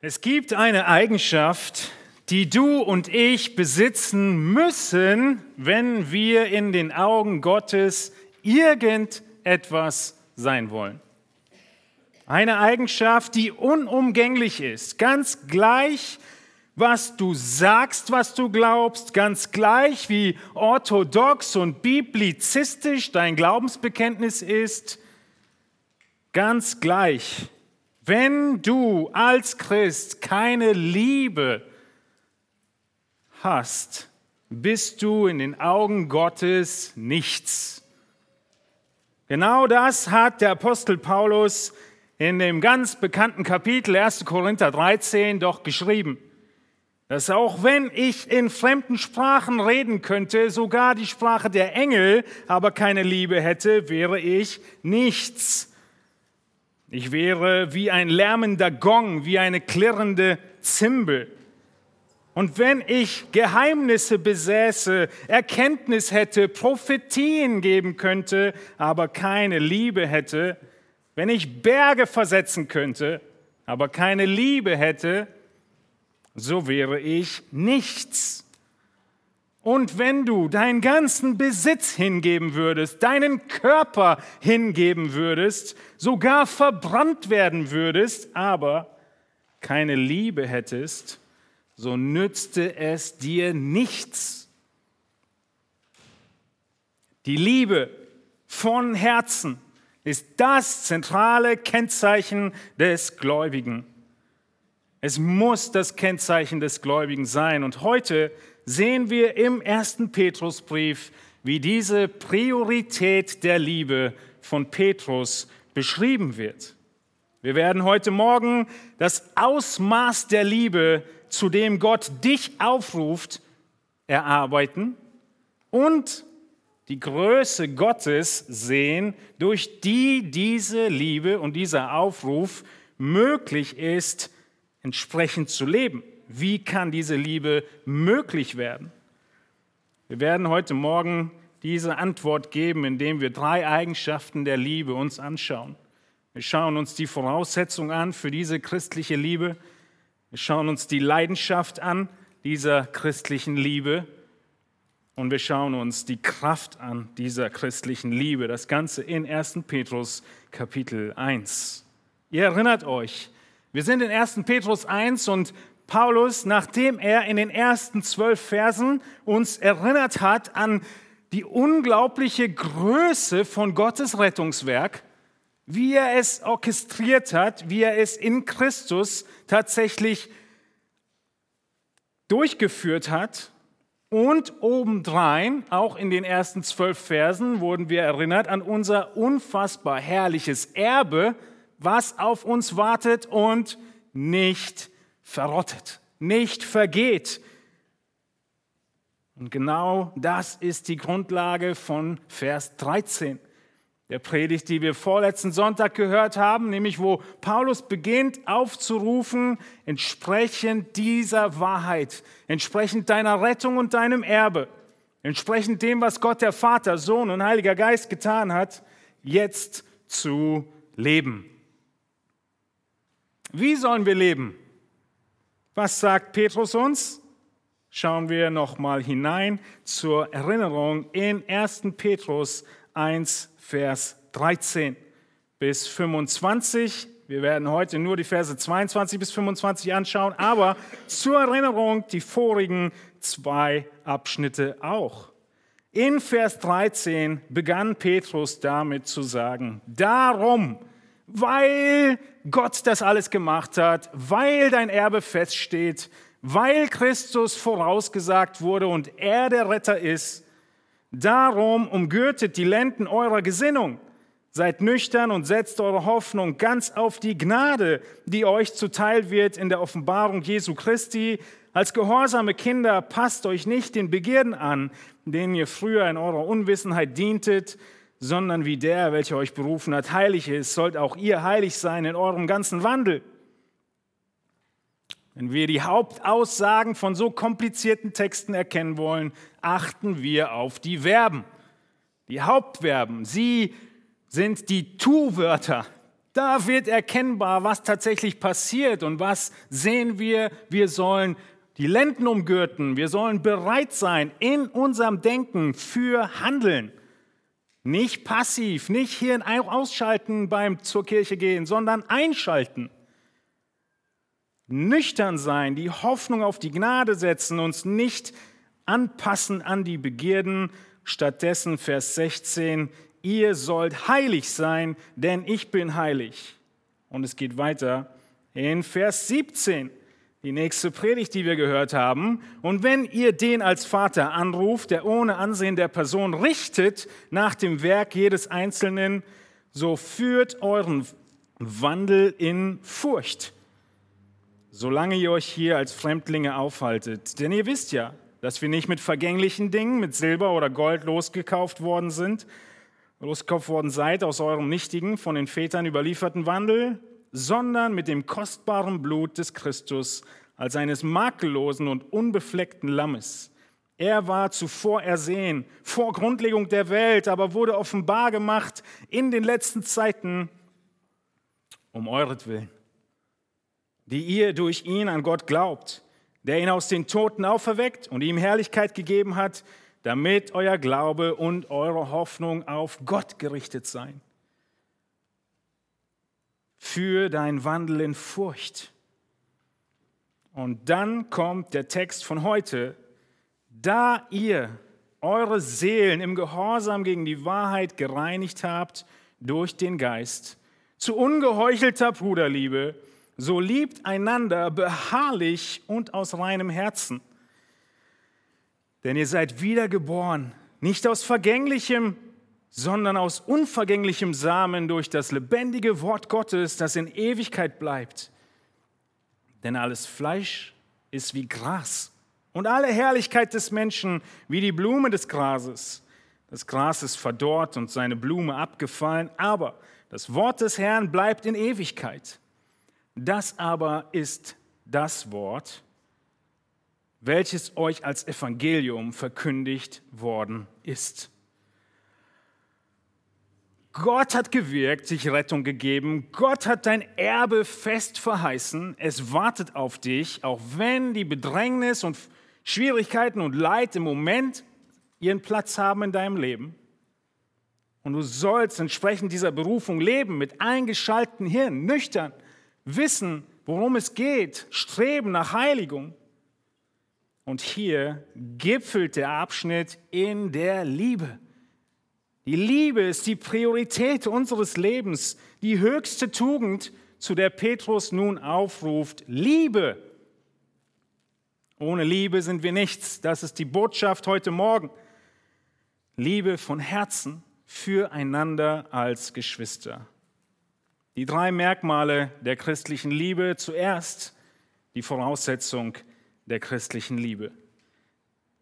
Es gibt eine Eigenschaft, die du und ich besitzen müssen, wenn wir in den Augen Gottes irgendetwas sein wollen. Eine Eigenschaft, die unumgänglich ist, ganz gleich, was du sagst, was du glaubst, ganz gleich, wie orthodox und biblizistisch dein Glaubensbekenntnis ist, ganz gleich, wenn du als Christ keine Liebe hast, bist du in den Augen Gottes nichts. Genau das hat der Apostel Paulus in dem ganz bekannten Kapitel 1. Korinther 13 doch geschrieben. Dass auch wenn ich in fremden Sprachen reden könnte, sogar die Sprache der Engel, aber keine Liebe hätte, wäre ich nichts. Ich wäre wie ein lärmender Gong, wie eine klirrende Zimbel. Und wenn ich Geheimnisse besäße, Erkenntnis hätte, Prophetien geben könnte, aber keine Liebe hätte, wenn ich Berge versetzen könnte, aber keine Liebe hätte, so wäre ich nichts. Und wenn du deinen ganzen Besitz hingeben würdest, deinen Körper hingeben würdest, sogar verbrannt werden würdest, aber keine Liebe hättest, so nützte es dir nichts. Die Liebe von Herzen ist das zentrale Kennzeichen des Gläubigen. Es muss das Kennzeichen des Gläubigen sein. Und heute sehen wir im ersten Petrusbrief, wie diese Priorität der Liebe von Petrus beschrieben wird. Wir werden heute Morgen das Ausmaß der Liebe, zu dem Gott dich aufruft, erarbeiten und die Größe Gottes sehen, durch die diese Liebe und dieser Aufruf möglich ist, entsprechend zu leben. Wie kann diese Liebe möglich werden? Wir werden heute Morgen diese Antwort geben, indem wir drei Eigenschaften der Liebe uns anschauen. Wir schauen uns die Voraussetzung an für diese christliche Liebe. Wir schauen uns die Leidenschaft an dieser christlichen Liebe. Und wir schauen uns die Kraft an dieser christlichen Liebe. Das Ganze in 1. Petrus Kapitel 1. Ihr erinnert euch, wir sind in 1. Petrus 1 und Paulus, nachdem er in den ersten zwölf Versen uns erinnert hat an die unglaubliche Größe von Gottes Rettungswerk, wie er es orchestriert hat, wie er es in Christus tatsächlich durchgeführt hat. Und obendrein, auch in den ersten zwölf Versen, wurden wir erinnert an unser unfassbar herrliches Erbe, was auf uns wartet und nicht verrottet, nicht vergeht. Und genau das ist die Grundlage von Vers 13. Der Predigt, die wir vorletzten Sonntag gehört haben, nämlich wo Paulus beginnt aufzurufen, entsprechend dieser Wahrheit, entsprechend deiner Rettung und deinem Erbe, entsprechend dem, was Gott der Vater, Sohn und Heiliger Geist getan hat, jetzt zu leben. Wie sollen wir leben? Was sagt Petrus uns? Schauen wir nochmal hinein zur Erinnerung in 1. Petrus 1, Vers 13 bis 25. Wir werden heute nur die Verse 22 bis 25 anschauen, aber zur Erinnerung die vorigen zwei Abschnitte auch. In Vers 13 begann Petrus damit zu sagen, darum, weil Gott das alles gemacht hat, weil dein Erbe feststeht, weil Christus vorausgesagt wurde und er der Retter ist. Darum umgürtet die Lenden eurer Gesinnung. Seid nüchtern und setzt eure Hoffnung ganz auf die Gnade, die euch zuteil wird in der Offenbarung Jesu Christi. Als gehorsame Kinder passt euch nicht den Begierden an, denen ihr früher in eurer Unwissenheit dientet, sondern wie der, welcher euch berufen hat, heilig ist, sollt auch ihr heilig sein in eurem ganzen Wandel. Wenn wir die Hauptaussagen von so komplizierten Texten erkennen wollen, achten wir auf die Verben. Die Hauptverben, sie sind die Tu-Wörter. Da wird erkennbar, was tatsächlich passiert und was sehen wir. Wir sollen die Lenden umgürten. Wir sollen bereit sein in unserem Denken für Handeln. Nicht passiv, nicht Hirn ausschalten beim zur Kirche gehen, sondern einschalten. Nüchtern sein, die Hoffnung auf die Gnade setzen, uns nicht anpassen an die Begierden. Stattdessen Vers 16, ihr sollt heilig sein, denn ich bin heilig. Und es geht weiter in Vers 17 die nächste Predigt, die wir gehört haben. Und wenn ihr den als Vater anruft, der ohne Ansehen der Person richtet nach dem Werk jedes Einzelnen, so führt euren Wandel in Furcht, solange ihr euch hier als Fremdlinge aufhaltet. Denn ihr wisst ja, dass wir nicht mit vergänglichen Dingen, mit Silber oder Gold losgekauft worden sind, losgekauft worden seid aus eurem nichtigen, von den Vätern überlieferten Wandel, sondern mit dem kostbaren Blut des Christus als eines makellosen und unbefleckten Lammes. Er war zuvor ersehen, vor Grundlegung der Welt, aber wurde offenbar gemacht in den letzten Zeiten um euretwillen, die ihr durch ihn an Gott glaubt, der ihn aus den Toten auferweckt und ihm Herrlichkeit gegeben hat, damit euer Glaube und eure Hoffnung auf Gott gerichtet seien für dein Wandel in Furcht. Und dann kommt der Text von heute. Da ihr eure Seelen im Gehorsam gegen die Wahrheit gereinigt habt durch den Geist, zu ungeheuchelter Bruderliebe, so liebt einander beharrlich und aus reinem Herzen. Denn ihr seid wiedergeboren, nicht aus vergänglichem, sondern aus unvergänglichem Samen durch das lebendige Wort Gottes, das in Ewigkeit bleibt. Denn alles Fleisch ist wie Gras und alle Herrlichkeit des Menschen wie die Blume des Grases. Das Gras ist verdorrt und seine Blume abgefallen, aber das Wort des Herrn bleibt in Ewigkeit. Das aber ist das Wort, welches euch als Evangelium verkündigt worden ist. Gott hat gewirkt, sich Rettung gegeben. Gott hat dein Erbe fest verheißen. Es wartet auf dich, auch wenn die Bedrängnis und Schwierigkeiten und Leid im Moment ihren Platz haben in deinem Leben. Und du sollst entsprechend dieser Berufung leben, mit eingeschalteten Hirn, nüchtern, wissen, worum es geht, streben nach Heiligung. Und hier gipfelt der Abschnitt in der Liebe. Die Liebe ist die Priorität unseres Lebens, die höchste Tugend, zu der Petrus nun aufruft. Liebe. Ohne Liebe sind wir nichts. Das ist die Botschaft heute Morgen. Liebe von Herzen füreinander als Geschwister. Die drei Merkmale der christlichen Liebe. Zuerst die Voraussetzung der christlichen Liebe.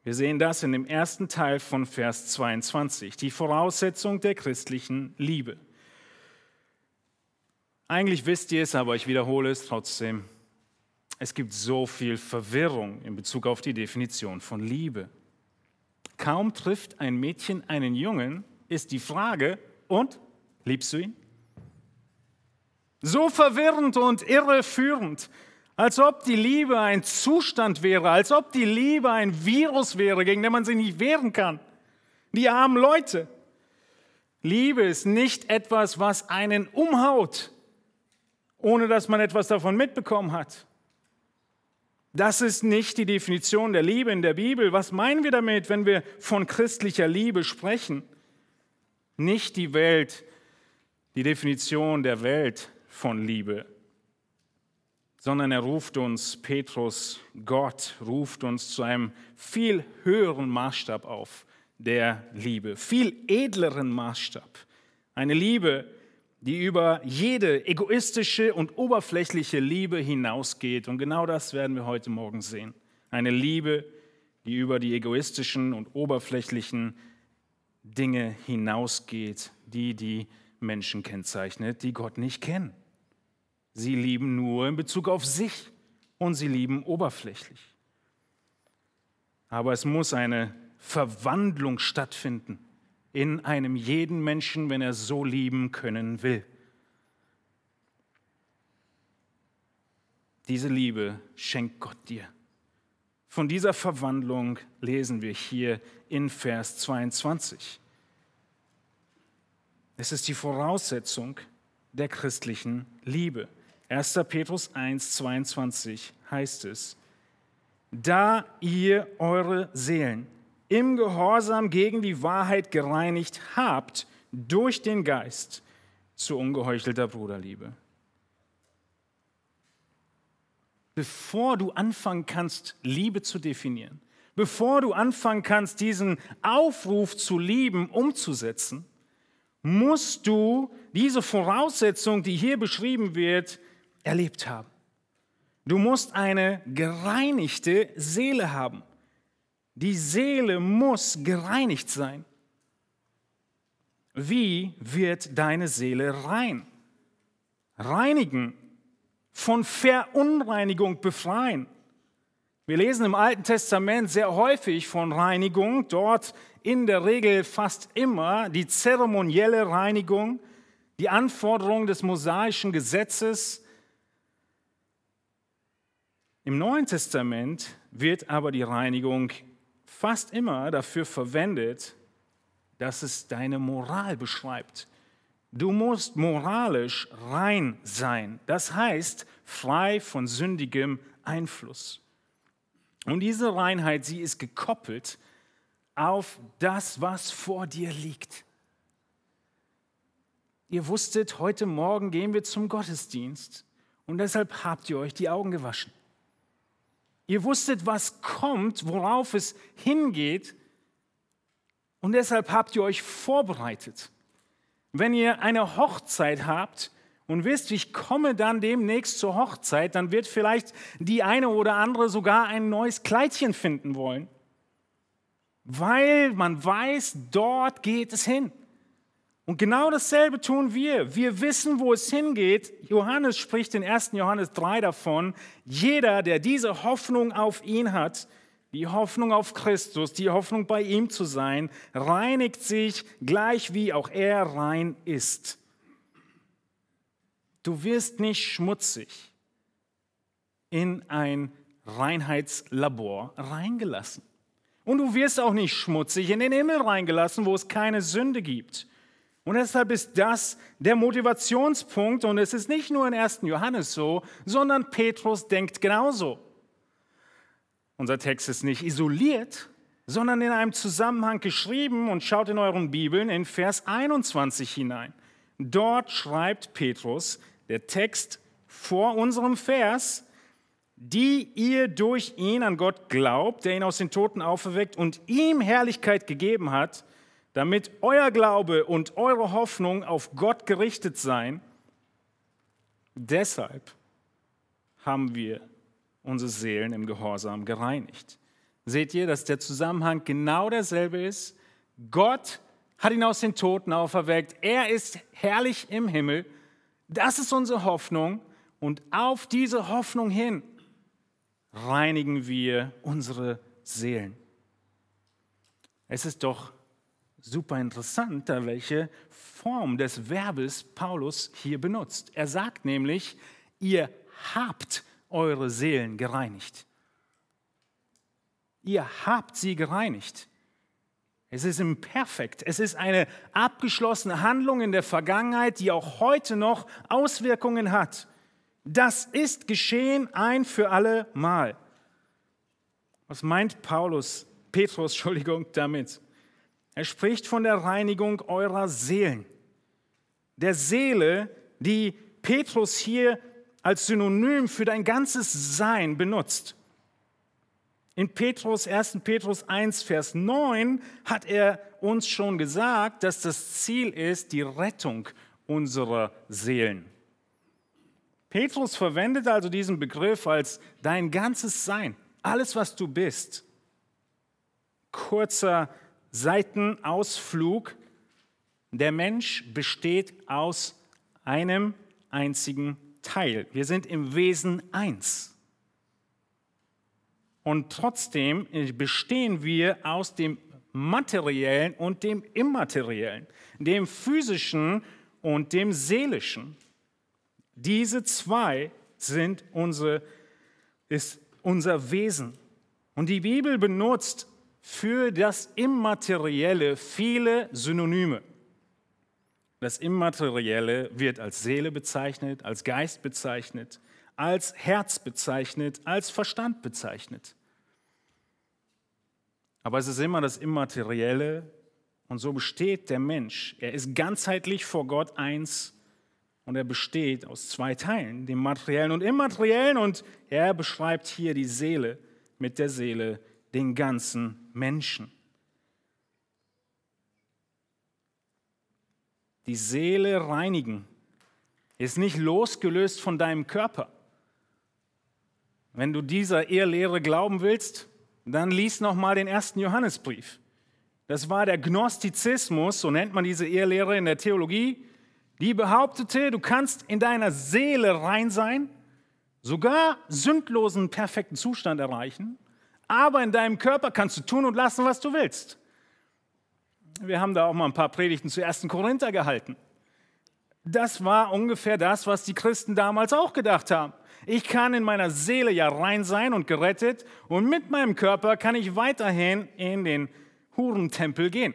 Wir sehen das in dem ersten Teil von Vers 22, die Voraussetzung der christlichen Liebe. Eigentlich wisst ihr es, aber ich wiederhole es trotzdem. Es gibt so viel Verwirrung in Bezug auf die Definition von Liebe. Kaum trifft ein Mädchen einen Jungen, ist die Frage, und liebst du ihn? So verwirrend und irreführend. Als ob die Liebe ein Zustand wäre, als ob die Liebe ein Virus wäre, gegen den man sich nicht wehren kann. Die armen Leute. Liebe ist nicht etwas, was einen umhaut, ohne dass man etwas davon mitbekommen hat. Das ist nicht die Definition der Liebe in der Bibel. Was meinen wir damit, wenn wir von christlicher Liebe sprechen? Nicht die Welt, die Definition der Welt von Liebe sondern er ruft uns, Petrus, Gott ruft uns zu einem viel höheren Maßstab auf der Liebe, viel edleren Maßstab. Eine Liebe, die über jede egoistische und oberflächliche Liebe hinausgeht. Und genau das werden wir heute Morgen sehen. Eine Liebe, die über die egoistischen und oberflächlichen Dinge hinausgeht, die die Menschen kennzeichnet, die Gott nicht kennen. Sie lieben nur in Bezug auf sich und sie lieben oberflächlich. Aber es muss eine Verwandlung stattfinden in einem jeden Menschen, wenn er so lieben können will. Diese Liebe schenkt Gott dir. Von dieser Verwandlung lesen wir hier in Vers 22. Es ist die Voraussetzung der christlichen Liebe. 1. Petrus 1, 22 heißt es, da ihr eure Seelen im Gehorsam gegen die Wahrheit gereinigt habt durch den Geist zu ungeheuchelter Bruderliebe. Bevor du anfangen kannst, Liebe zu definieren, bevor du anfangen kannst, diesen Aufruf zu lieben umzusetzen, musst du diese Voraussetzung, die hier beschrieben wird, erlebt haben. Du musst eine gereinigte Seele haben. Die Seele muss gereinigt sein. Wie wird deine Seele rein? Reinigen, von Verunreinigung befreien. Wir lesen im Alten Testament sehr häufig von Reinigung, dort in der Regel fast immer die zeremonielle Reinigung, die Anforderung des mosaischen Gesetzes. Im Neuen Testament wird aber die Reinigung fast immer dafür verwendet, dass es deine Moral beschreibt. Du musst moralisch rein sein, das heißt frei von sündigem Einfluss. Und diese Reinheit, sie ist gekoppelt auf das, was vor dir liegt. Ihr wusstet, heute Morgen gehen wir zum Gottesdienst und deshalb habt ihr euch die Augen gewaschen. Ihr wusstet, was kommt, worauf es hingeht und deshalb habt ihr euch vorbereitet. Wenn ihr eine Hochzeit habt, und wisst, ich komme dann demnächst zur Hochzeit, dann wird vielleicht die eine oder andere sogar ein neues Kleidchen finden wollen, weil man weiß, dort geht es hin. Und genau dasselbe tun wir. Wir wissen, wo es hingeht. Johannes spricht in 1. Johannes 3 davon, jeder, der diese Hoffnung auf ihn hat, die Hoffnung auf Christus, die Hoffnung bei ihm zu sein, reinigt sich gleich wie auch er rein ist. Du wirst nicht schmutzig in ein Reinheitslabor reingelassen. Und du wirst auch nicht schmutzig in den Himmel reingelassen, wo es keine Sünde gibt. Und deshalb ist das der Motivationspunkt. Und es ist nicht nur in 1. Johannes so, sondern Petrus denkt genauso. Unser Text ist nicht isoliert, sondern in einem Zusammenhang geschrieben und schaut in euren Bibeln in Vers 21 hinein. Dort schreibt Petrus, der Text vor unserem Vers, die ihr durch ihn an Gott glaubt, der ihn aus den Toten auferweckt und ihm Herrlichkeit gegeben hat, damit euer Glaube und eure Hoffnung auf Gott gerichtet seien. Deshalb haben wir unsere Seelen im Gehorsam gereinigt. Seht ihr, dass der Zusammenhang genau derselbe ist? Gott hat ihn aus den Toten auferweckt. Er ist herrlich im Himmel das ist unsere Hoffnung und auf diese Hoffnung hin reinigen wir unsere Seelen. Es ist doch super interessant, welche Form des Verbes Paulus hier benutzt. Er sagt nämlich, ihr habt eure Seelen gereinigt. Ihr habt sie gereinigt. Es ist imperfekt. Es ist eine abgeschlossene Handlung in der Vergangenheit, die auch heute noch Auswirkungen hat. Das ist geschehen ein für alle Mal. Was meint Paulus, Petrus, Entschuldigung, damit? Er spricht von der Reinigung eurer Seelen. Der Seele, die Petrus hier als Synonym für dein ganzes Sein benutzt. In Petrus, 1. Petrus 1, Vers 9 hat er uns schon gesagt, dass das Ziel ist die Rettung unserer Seelen. Petrus verwendet also diesen Begriff als dein ganzes Sein, alles, was du bist. Kurzer Seitenausflug. Der Mensch besteht aus einem einzigen Teil. Wir sind im Wesen eins. Und trotzdem bestehen wir aus dem materiellen und dem immateriellen, dem physischen und dem seelischen. Diese zwei sind unsere, ist unser Wesen. Und die Bibel benutzt für das Immaterielle viele Synonyme. Das Immaterielle wird als Seele bezeichnet, als Geist bezeichnet, als Herz bezeichnet, als Verstand bezeichnet. Aber es ist immer das Immaterielle und so besteht der Mensch. Er ist ganzheitlich vor Gott eins und er besteht aus zwei Teilen, dem materiellen und immateriellen und er beschreibt hier die Seele mit der Seele, den ganzen Menschen. Die Seele reinigen ist nicht losgelöst von deinem Körper. Wenn du dieser Irrlehre glauben willst, dann lies noch mal den ersten Johannesbrief. Das war der Gnostizismus, so nennt man diese Irrlehre in der Theologie, die behauptete, du kannst in deiner Seele rein sein, sogar sündlosen, perfekten Zustand erreichen, aber in deinem Körper kannst du tun und lassen, was du willst. Wir haben da auch mal ein paar Predigten zu 1. Korinther gehalten. Das war ungefähr das, was die Christen damals auch gedacht haben. Ich kann in meiner Seele ja rein sein und gerettet und mit meinem Körper kann ich weiterhin in den Hurentempel gehen.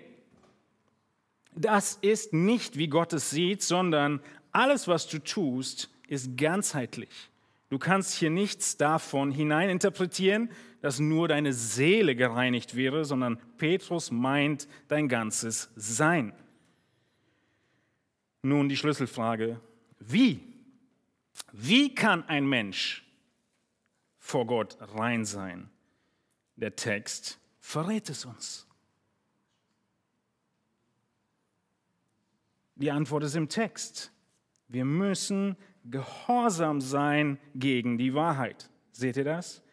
Das ist nicht, wie Gott es sieht, sondern alles, was du tust, ist ganzheitlich. Du kannst hier nichts davon hineininterpretieren, dass nur deine Seele gereinigt wäre, sondern Petrus meint dein ganzes Sein. Nun die Schlüsselfrage, wie? Wie kann ein Mensch vor Gott rein sein? Der Text verrät es uns. Die Antwort ist im Text. Wir müssen gehorsam sein gegen die Wahrheit. Seht ihr das?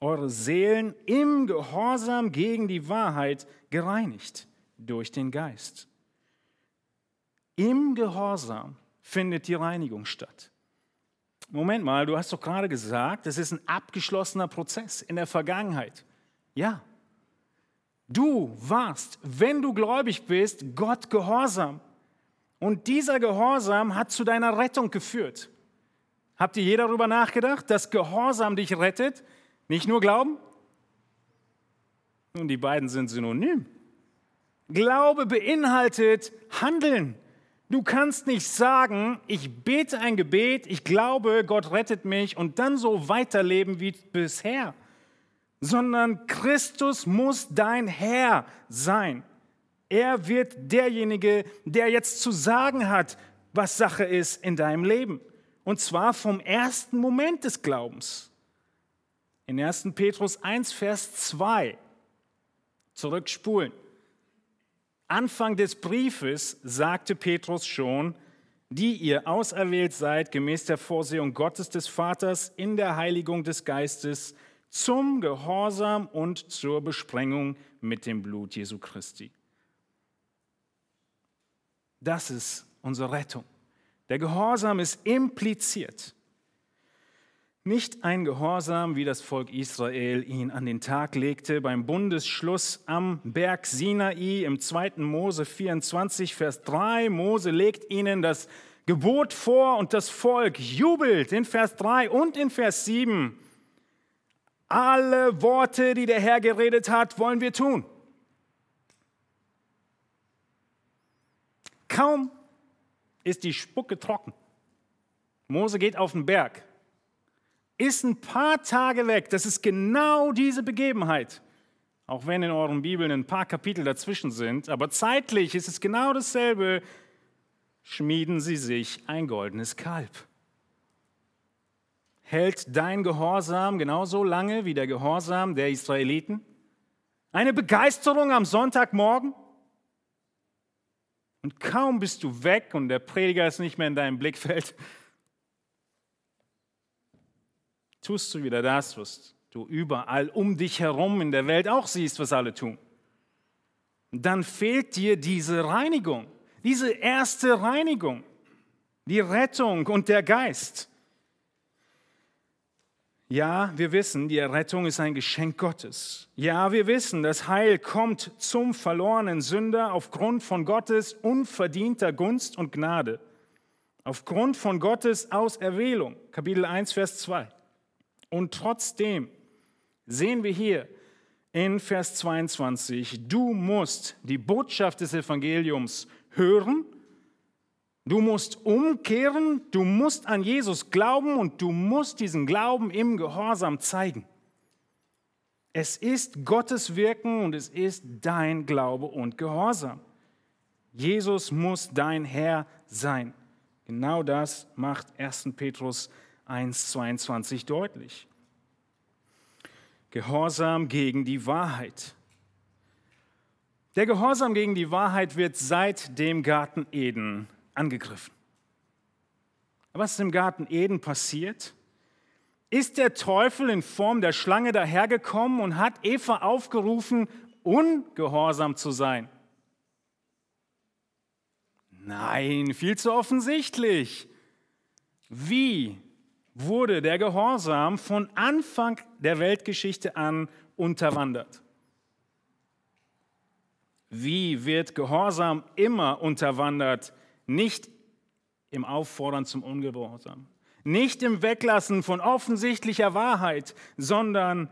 Eure Seelen im Gehorsam gegen die Wahrheit gereinigt durch den Geist. Im Gehorsam findet die Reinigung statt. Moment mal, du hast doch gerade gesagt, es ist ein abgeschlossener Prozess in der Vergangenheit. Ja. Du warst, wenn du gläubig bist, Gott gehorsam. Und dieser Gehorsam hat zu deiner Rettung geführt. Habt ihr je darüber nachgedacht, dass Gehorsam dich rettet? Nicht nur Glauben? Nun, die beiden sind synonym. Glaube beinhaltet Handeln. Du kannst nicht sagen, ich bete ein Gebet, ich glaube, Gott rettet mich und dann so weiterleben wie bisher, sondern Christus muss dein Herr sein. Er wird derjenige, der jetzt zu sagen hat, was Sache ist in deinem Leben. Und zwar vom ersten Moment des Glaubens. In 1. Petrus 1, Vers 2 zurückspulen. Anfang des Briefes sagte Petrus schon, die ihr auserwählt seid gemäß der Vorsehung Gottes des Vaters in der Heiligung des Geistes zum Gehorsam und zur Besprengung mit dem Blut Jesu Christi. Das ist unsere Rettung. Der Gehorsam ist impliziert. Nicht ein Gehorsam, wie das Volk Israel ihn an den Tag legte beim Bundesschluss am Berg Sinai im 2. Mose 24, Vers 3. Mose legt ihnen das Gebot vor und das Volk jubelt in Vers 3 und in Vers 7. Alle Worte, die der Herr geredet hat, wollen wir tun. Kaum ist die Spucke trocken. Mose geht auf den Berg, ist ein paar Tage weg. Das ist genau diese Begebenheit. Auch wenn in euren Bibeln ein paar Kapitel dazwischen sind, aber zeitlich ist es genau dasselbe. Schmieden sie sich ein goldenes Kalb. Hält dein Gehorsam genauso lange wie der Gehorsam der Israeliten? Eine Begeisterung am Sonntagmorgen? Und kaum bist du weg und der Prediger ist nicht mehr in deinem Blickfeld, tust du wieder das, was du überall um dich herum in der Welt auch siehst, was alle tun. Und dann fehlt dir diese Reinigung, diese erste Reinigung, die Rettung und der Geist. Ja, wir wissen, die Errettung ist ein Geschenk Gottes. Ja, wir wissen, das Heil kommt zum verlorenen Sünder aufgrund von Gottes unverdienter Gunst und Gnade. aufgrund von Gottes Auserwählung, Kapitel 1, Vers 2. Und trotzdem sehen wir hier in Vers 22, du musst die Botschaft des Evangeliums hören, du musst umkehren, du musst an Jesus glauben und du musst diesen Glauben im Gehorsam zeigen. Es ist Gottes Wirken und es ist dein Glaube und Gehorsam. Jesus muss dein Herr sein. Genau das macht 1. Petrus 1.22 deutlich. Gehorsam gegen die Wahrheit. Der Gehorsam gegen die Wahrheit wird seit dem Garten Eden angegriffen. Was ist im Garten Eden passiert? Ist der Teufel in Form der Schlange dahergekommen und hat Eva aufgerufen, ungehorsam zu sein? Nein, viel zu offensichtlich. Wie wurde der Gehorsam von Anfang der Weltgeschichte an unterwandert? Wie wird Gehorsam immer unterwandert? Nicht im Auffordern zum Ungehorsam, nicht im Weglassen von offensichtlicher Wahrheit, sondern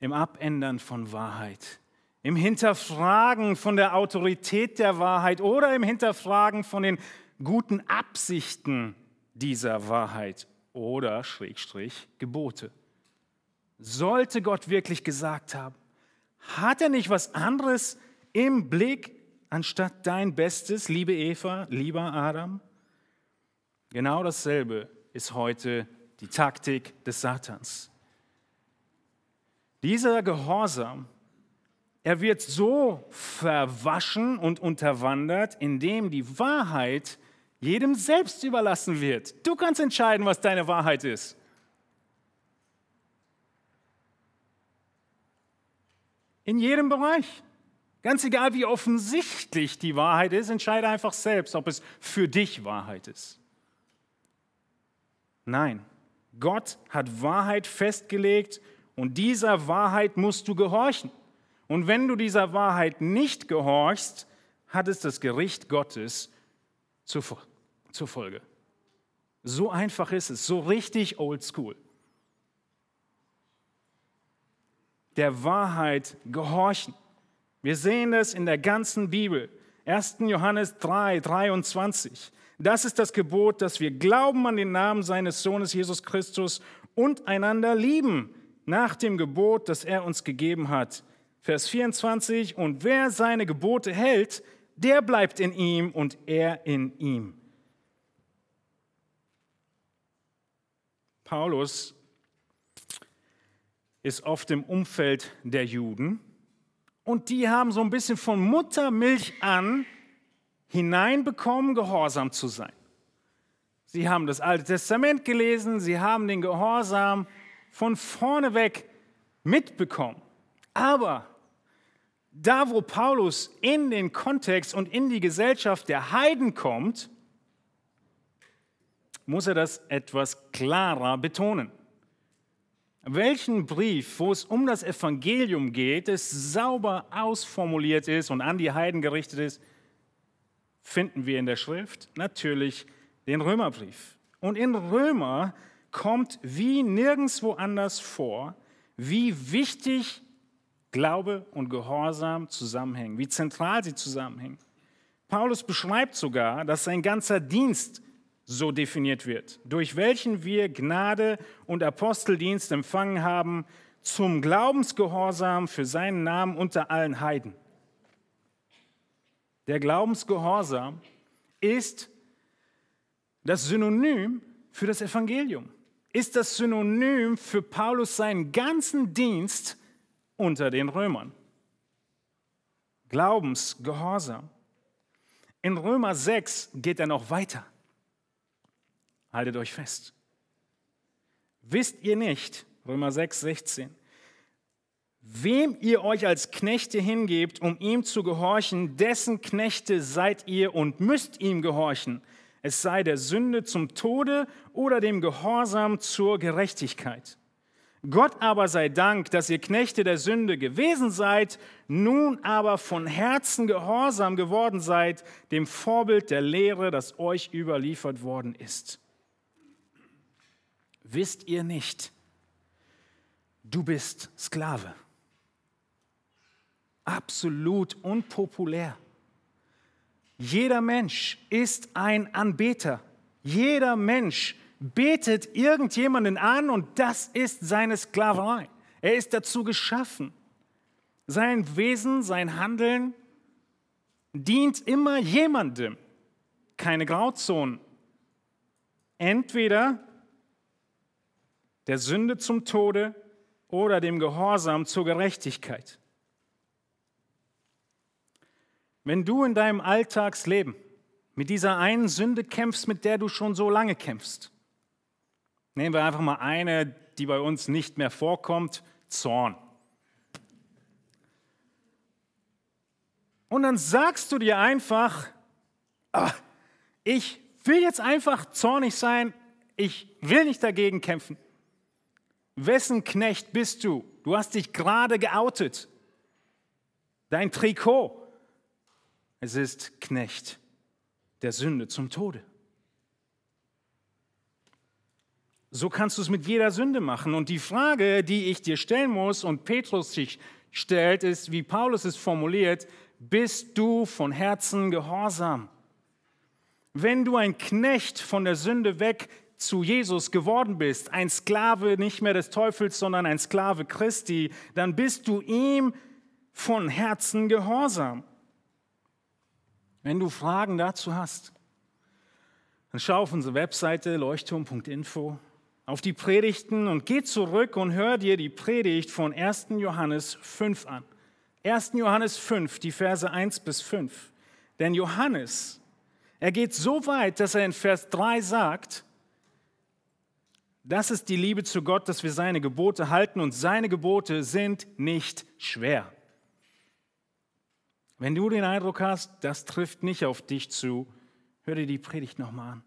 im Abändern von Wahrheit, im Hinterfragen von der Autorität der Wahrheit oder im Hinterfragen von den guten Absichten dieser Wahrheit oder Schrägstrich Gebote. Sollte Gott wirklich gesagt haben, hat er nicht was anderes im Blick anstatt dein Bestes, liebe Eva, lieber Adam? Genau dasselbe ist heute die Taktik des Satans. Dieser Gehorsam, er wird so verwaschen und unterwandert, indem die Wahrheit jedem selbst überlassen wird. Du kannst entscheiden, was deine Wahrheit ist. In jedem Bereich. Ganz egal, wie offensichtlich die Wahrheit ist, entscheide einfach selbst, ob es für dich Wahrheit ist. Nein, Gott hat Wahrheit festgelegt und dieser Wahrheit musst du gehorchen. Und wenn du dieser Wahrheit nicht gehorchst, hat es das Gericht Gottes zur, Folge. So einfach ist es, so richtig oldschool. Der Wahrheit gehorchen. Wir sehen es in der ganzen Bibel. 1. Johannes 3, 23. Das ist das Gebot, dass wir glauben an den Namen seines Sohnes Jesus Christus und einander lieben, nach dem Gebot, das er uns gegeben hat. Vers 24, und wer seine Gebote hält, der bleibt in ihm und er in ihm. Paulus ist oft im Umfeld der Juden und die haben so ein bisschen von Muttermilch an hineinbekommen, gehorsam zu sein. Sie haben das Alte Testament gelesen, sie haben den Gehorsam von vorne weg mitbekommen. Aber da, wo Paulus in den Kontext und in die Gesellschaft der Heiden kommt, muss er das etwas klarer betonen. Welchen Brief, wo es um das Evangelium geht, es sauber ausformuliert ist und an die Heiden gerichtet ist, finden wir in der Schrift? Natürlich den Römerbrief. Und in Römer kommt wie nirgendwo anders vor, wie wichtig Glaube und Gehorsam zusammenhängen, wie zentral sie zusammenhängen. Paulus beschreibt sogar, dass sein ganzer Dienst so definiert wird, durch welchen wir Gnade und Aposteldienst empfangen haben zum Glaubensgehorsam für seinen Namen unter allen Heiden. Der Glaubensgehorsam ist das Synonym für das Evangelium, ist das Synonym für Paulus seinen ganzen Dienst unter den Römern. Glaubensgehorsam. In Römer 6 geht er noch weiter. Haltet euch fest. Wisst ihr nicht, Römer 6, 16, wem ihr euch als Knechte hingebt, um ihm zu gehorchen, dessen Knechte seid ihr und müsst ihm gehorchen, es sei der Sünde zum Tode oder dem Gehorsam zur Gerechtigkeit. Gott aber sei Dank, dass ihr Knechte der Sünde gewesen seid, nun aber von Herzen gehorsam geworden seid, dem Vorbild der Lehre, das euch überliefert worden ist. Wisst ihr nicht, du bist Sklave. Absolut unpopulär. Jeder Mensch ist ein Anbeter. Jeder Mensch betet irgendjemanden an und das ist seine Sklaverei. Er ist dazu geschaffen. Sein Wesen, sein Handeln dient immer jemandem. Keine Grauzonen. Entweder der Sünde zum Tode oder dem Gehorsam zur Gerechtigkeit. Wenn du in deinem Alltagsleben mit dieser einen Sünde kämpfst, mit der du schon so lange kämpfst, nehmen wir einfach mal eine, die bei uns nicht mehr vorkommt, Zorn. Und dann sagst du dir einfach, ach, ich will jetzt einfach zornig sein, ich will nicht dagegen kämpfen. Wessen Knecht bist du? Du hast dich gerade geoutet. Dein Trikot. Es ist Knecht der Sünde zum Tode. So kannst du es mit jeder Sünde machen. Und die Frage, die ich dir stellen muss und Petrus sich stellt, ist, wie Paulus es formuliert, bist du von Herzen gehorsam? Wenn du ein Knecht von der Sünde weg zu Jesus geworden bist, ein Sklave nicht mehr des Teufels, sondern ein Sklave Christi, dann bist du ihm von Herzen gehorsam. Wenn du Fragen dazu hast, dann schau auf unsere Webseite leuchtturm.info, auf die Predigten und geh zurück und hör dir die Predigt von 1. Johannes 5 an. 1. Johannes 5, die Verse 1 bis 5. Denn Johannes, er geht so weit, dass er in Vers 3 sagt, das ist die Liebe zu Gott, dass wir seine Gebote halten und seine Gebote sind nicht schwer. Wenn du den Eindruck hast, das trifft nicht auf dich zu, hör dir die Predigt nochmal an.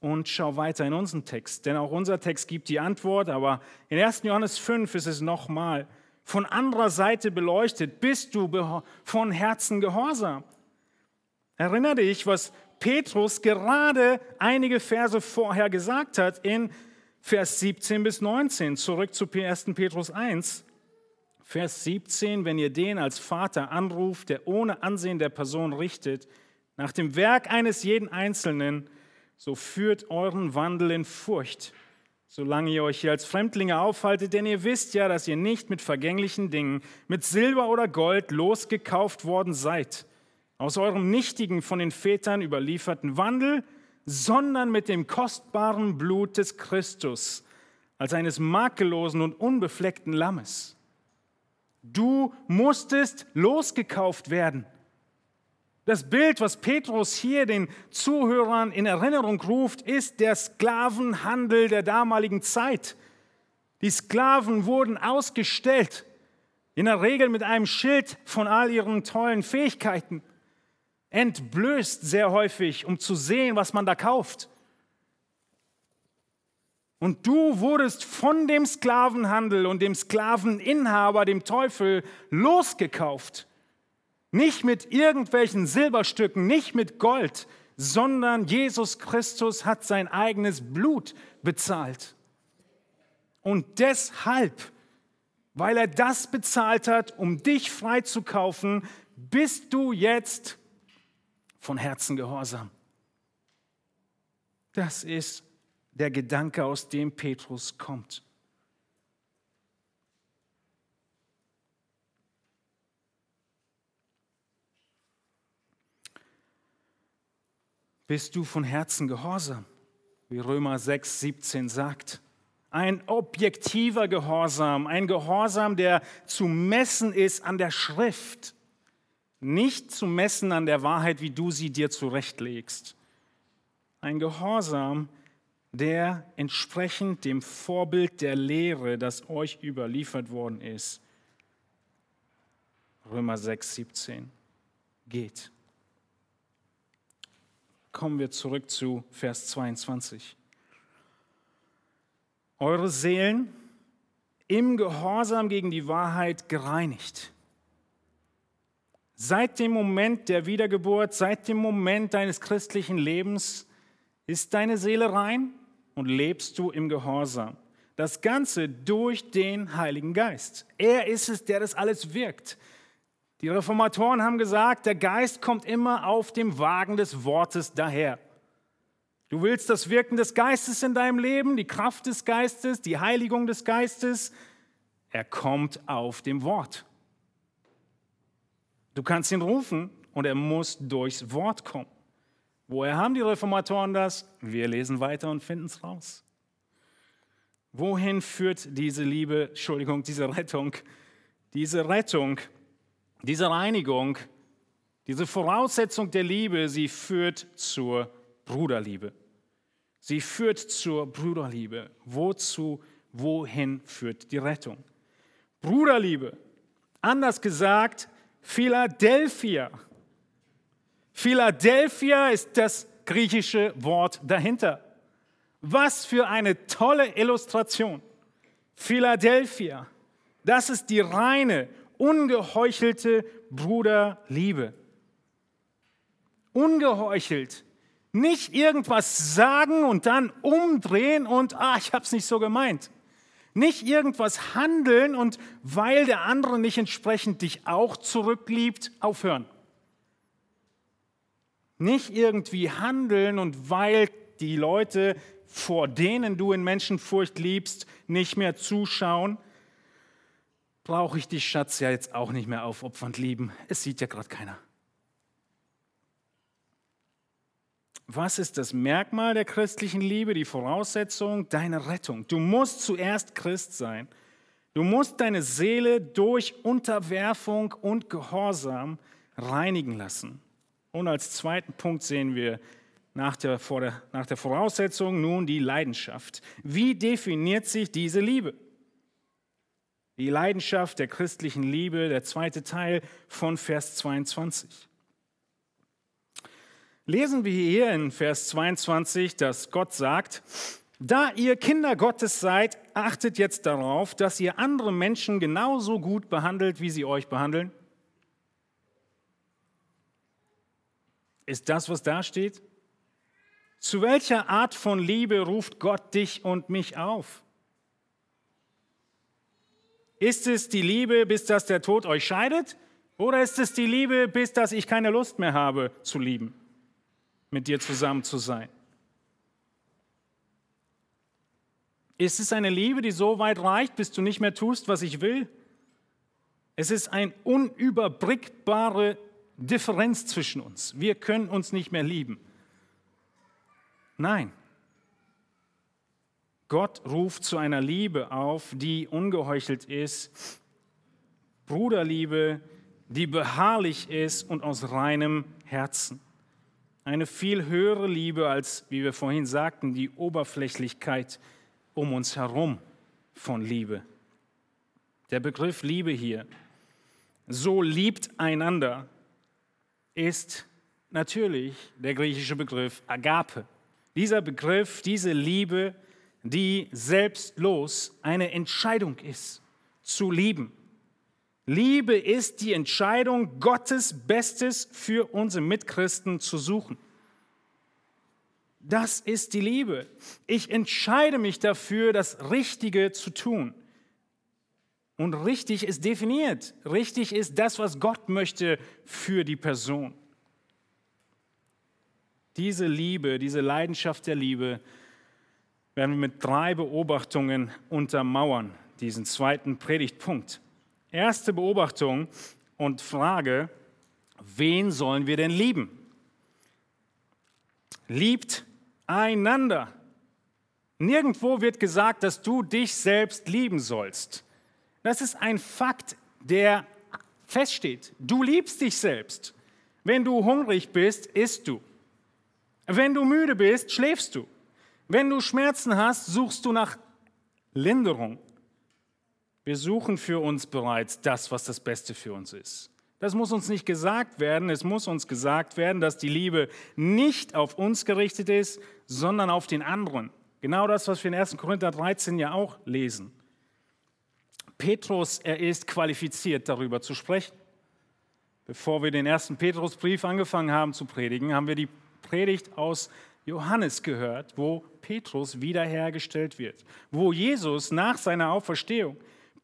Und schau weiter in unseren Text, denn auch unser Text gibt die Antwort, aber in 1. Johannes 5 ist es nochmal von anderer Seite beleuchtet. Bist du von Herzen gehorsam? Erinnere dich, was Petrus gerade einige Verse vorher gesagt hat in Vers 17 bis 19. Zurück zu 1. Petrus 1. Vers 17, wenn ihr den als Vater anruft, der ohne Ansehen der Person richtet, nach dem Werk eines jeden Einzelnen, so führt euren Wandel in Furcht, solange ihr euch hier als Fremdlinge aufhaltet, denn ihr wisst ja, dass ihr nicht mit vergänglichen Dingen, mit Silber oder Gold losgekauft worden seid, aus eurem nichtigen, von den Vätern überlieferten Wandel, sondern mit dem kostbaren Blut des Christus, als eines makellosen und unbefleckten Lammes. Du musstest losgekauft werden. Das Bild, was Petrus hier den Zuhörern in Erinnerung ruft, ist der Sklavenhandel der damaligen Zeit. Die Sklaven wurden ausgestellt, in der Regel mit einem Schild von all ihren tollen Fähigkeiten entblößt sehr häufig, um zu sehen, was man da kauft. Und du wurdest von dem Sklavenhandel und dem Sklaveninhaber, dem Teufel, losgekauft. Nicht mit irgendwelchen Silberstücken, nicht mit Gold, sondern Jesus Christus hat sein eigenes Blut bezahlt. Und deshalb, weil er das bezahlt hat, um dich freizukaufen, bist du jetzt von Herzen gehorsam. Das ist der Gedanke, aus dem Petrus kommt. Bist du von Herzen gehorsam, wie Römer 6, 17 sagt? Ein objektiver Gehorsam, ein Gehorsam, der zu messen ist an der Schrift nicht zu messen an der Wahrheit, wie du sie dir zurechtlegst. Ein Gehorsam, der entsprechend dem Vorbild der Lehre, das euch überliefert worden ist, Römer 6, 17, geht. Kommen wir zurück zu Vers 22. Eure Seelen im Gehorsam gegen die Wahrheit gereinigt. Seit dem Moment der Wiedergeburt, seit dem Moment deines christlichen Lebens ist deine Seele rein und lebst du im Gehorsam. Das Ganze durch den Heiligen Geist. Er ist es, der das alles wirkt. Die Reformatoren haben gesagt, der Geist kommt immer auf dem Wagen des Wortes daher. Du willst das Wirken des Geistes in deinem Leben, die Kraft des Geistes, die Heiligung des Geistes. Er kommt auf dem Wort. Du kannst ihn rufen und er muss durchs Wort kommen. Woher haben die Reformatoren das? Wir lesen weiter und finden es raus. Wohin führt diese Liebe, Entschuldigung, diese Rettung, diese Rettung, diese Reinigung, diese Voraussetzung der Liebe, sie führt zur Bruderliebe. Sie führt zur Bruderliebe. Wozu, wohin führt die Rettung? Bruderliebe. Anders gesagt, Philadelphia. Philadelphia ist das griechische Wort dahinter. Was für eine tolle Illustration. Philadelphia, das ist die reine, ungeheuchelte Bruderliebe. Ungeheuchelt. Nicht irgendwas sagen und dann umdrehen und, ah, ich habe es nicht so gemeint. Nicht irgendwas handeln und weil der andere nicht entsprechend dich auch zurückliebt, aufhören. Nicht irgendwie handeln und weil die Leute, vor denen du in Menschenfurcht liebst, nicht mehr zuschauen, brauche ich dich, Schatz, ja jetzt auch nicht mehr aufopfernd lieben. Es sieht ja gerade keiner. Was ist das Merkmal der christlichen Liebe, die Voraussetzung? Deine Rettung. Du musst zuerst Christ sein. Du musst deine Seele durch Unterwerfung und Gehorsam reinigen lassen. Und als zweiten Punkt sehen wir nach der, nach der Voraussetzung nun die Leidenschaft. Wie definiert sich diese Liebe? Die Leidenschaft der christlichen Liebe, der zweite Teil von Vers 22. Lesen wir hier in Vers 22, dass Gott sagt, da ihr Kinder Gottes seid, achtet jetzt darauf, dass ihr andere Menschen genauso gut behandelt, wie sie euch behandeln. Ist das, was da steht? Zu welcher Art von Liebe ruft Gott dich und mich auf? Ist es die Liebe, bis dass der Tod euch scheidet? Oder ist es die Liebe, bis dass ich keine Lust mehr habe zu lieben, mit dir zusammen zu sein? Ist es eine Liebe, die so weit reicht, bis du nicht mehr tust, was ich will? Es ist eine unüberbrückbare Differenz zwischen uns. Wir können uns nicht mehr lieben. Nein. Gott ruft zu einer Liebe auf, die ungeheuchelt ist, Bruderliebe, die beharrlich ist und aus reinem Herzen. Eine viel höhere Liebe als, wie wir vorhin sagten, die Oberflächlichkeit um uns herum von Liebe. Der Begriff Liebe hier, so liebt einander, ist natürlich der griechische Begriff Agape. Dieser Begriff, diese Liebe, die selbstlos eine Entscheidung ist, zu lieben. Liebe ist die Entscheidung, Gottes Bestes für unsere Mitchristen zu suchen. Das ist die Liebe. Ich entscheide mich dafür, das Richtige zu tun. Und richtig ist definiert. Richtig ist das, was Gott möchte für die Person. Diese Liebe, diese Leidenschaft der Liebe werden wir mit drei Beobachtungen untermauern, diesen zweiten Predigtpunkt. Erste Beobachtung und Frage, wen sollen wir denn lieben? Liebt einander. Nirgendwo wird gesagt, dass du dich selbst lieben sollst. Das ist ein Fakt, der feststeht. Du liebst dich selbst. Wenn du hungrig bist, isst du. Wenn du müde bist, schläfst du. Wenn du Schmerzen hast, suchst du nach Linderung. Wir suchen für uns bereits das, was das Beste für uns ist. Das muss uns nicht gesagt werden. Es muss uns gesagt werden, dass die Liebe nicht auf uns gerichtet ist, sondern auf den anderen. Genau das, was wir in 1. Korinther 13 ja auch lesen. Petrus, er ist qualifiziert, darüber zu sprechen. Bevor wir den ersten Petrusbrief angefangen haben zu predigen, haben wir die Predigt aus Johannes gehört, wo Petrus wiederhergestellt wird, wo Jesus nach seiner Auferstehung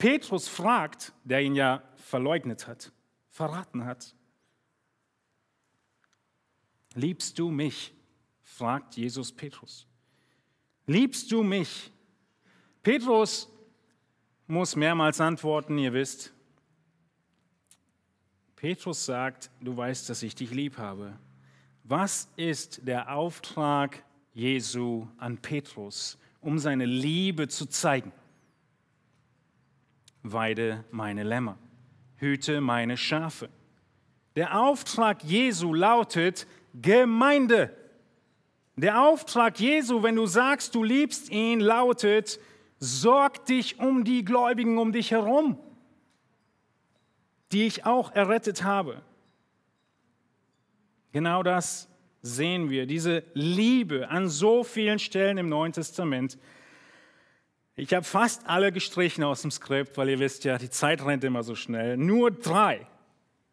Petrus fragt, der ihn ja verleugnet hat, verraten hat. Liebst du mich? fragt Jesus Petrus. Liebst du mich? Petrus muss mehrmals antworten, ihr wisst. Petrus sagt, du weißt, dass ich dich lieb habe. Was ist der Auftrag Jesu an Petrus, um seine Liebe zu zeigen? Weide meine Lämmer, hüte meine Schafe. Der Auftrag Jesu lautet Gemeinde. Der Auftrag Jesu, wenn du sagst, du liebst ihn, lautet, sorg dich um die Gläubigen um dich herum, die ich auch errettet habe. Genau das sehen wir, diese Liebe an so vielen Stellen im Neuen Testament. Ich habe fast alle gestrichen aus dem Skript, weil ihr wisst ja, die Zeit rennt immer so schnell. Nur drei.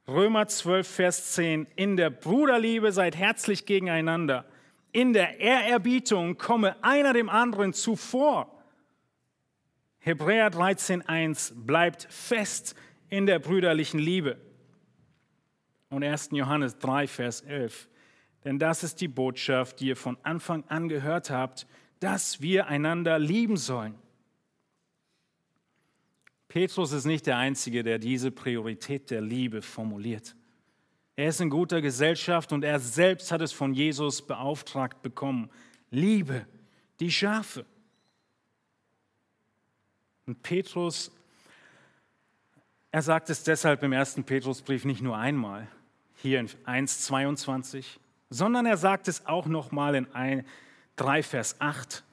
Römer 12, Vers 10. In der Bruderliebe seid herzlich gegeneinander. In der Ehrerbietung komme einer dem anderen zuvor. Hebräer 13, 1. Bleibt fest in der brüderlichen Liebe. Und 1. Johannes 3, Vers 11. Denn das ist die Botschaft, die ihr von Anfang an gehört habt, dass wir einander lieben sollen. Petrus ist nicht der Einzige, der diese Priorität der Liebe formuliert. Er ist in guter Gesellschaft und er selbst hat es von Jesus beauftragt bekommen. Liebe die Schafe. Und Petrus, er sagt es deshalb im ersten Petrusbrief nicht nur einmal, hier in 1,22, sondern er sagt es auch nochmal in 3 Vers 8.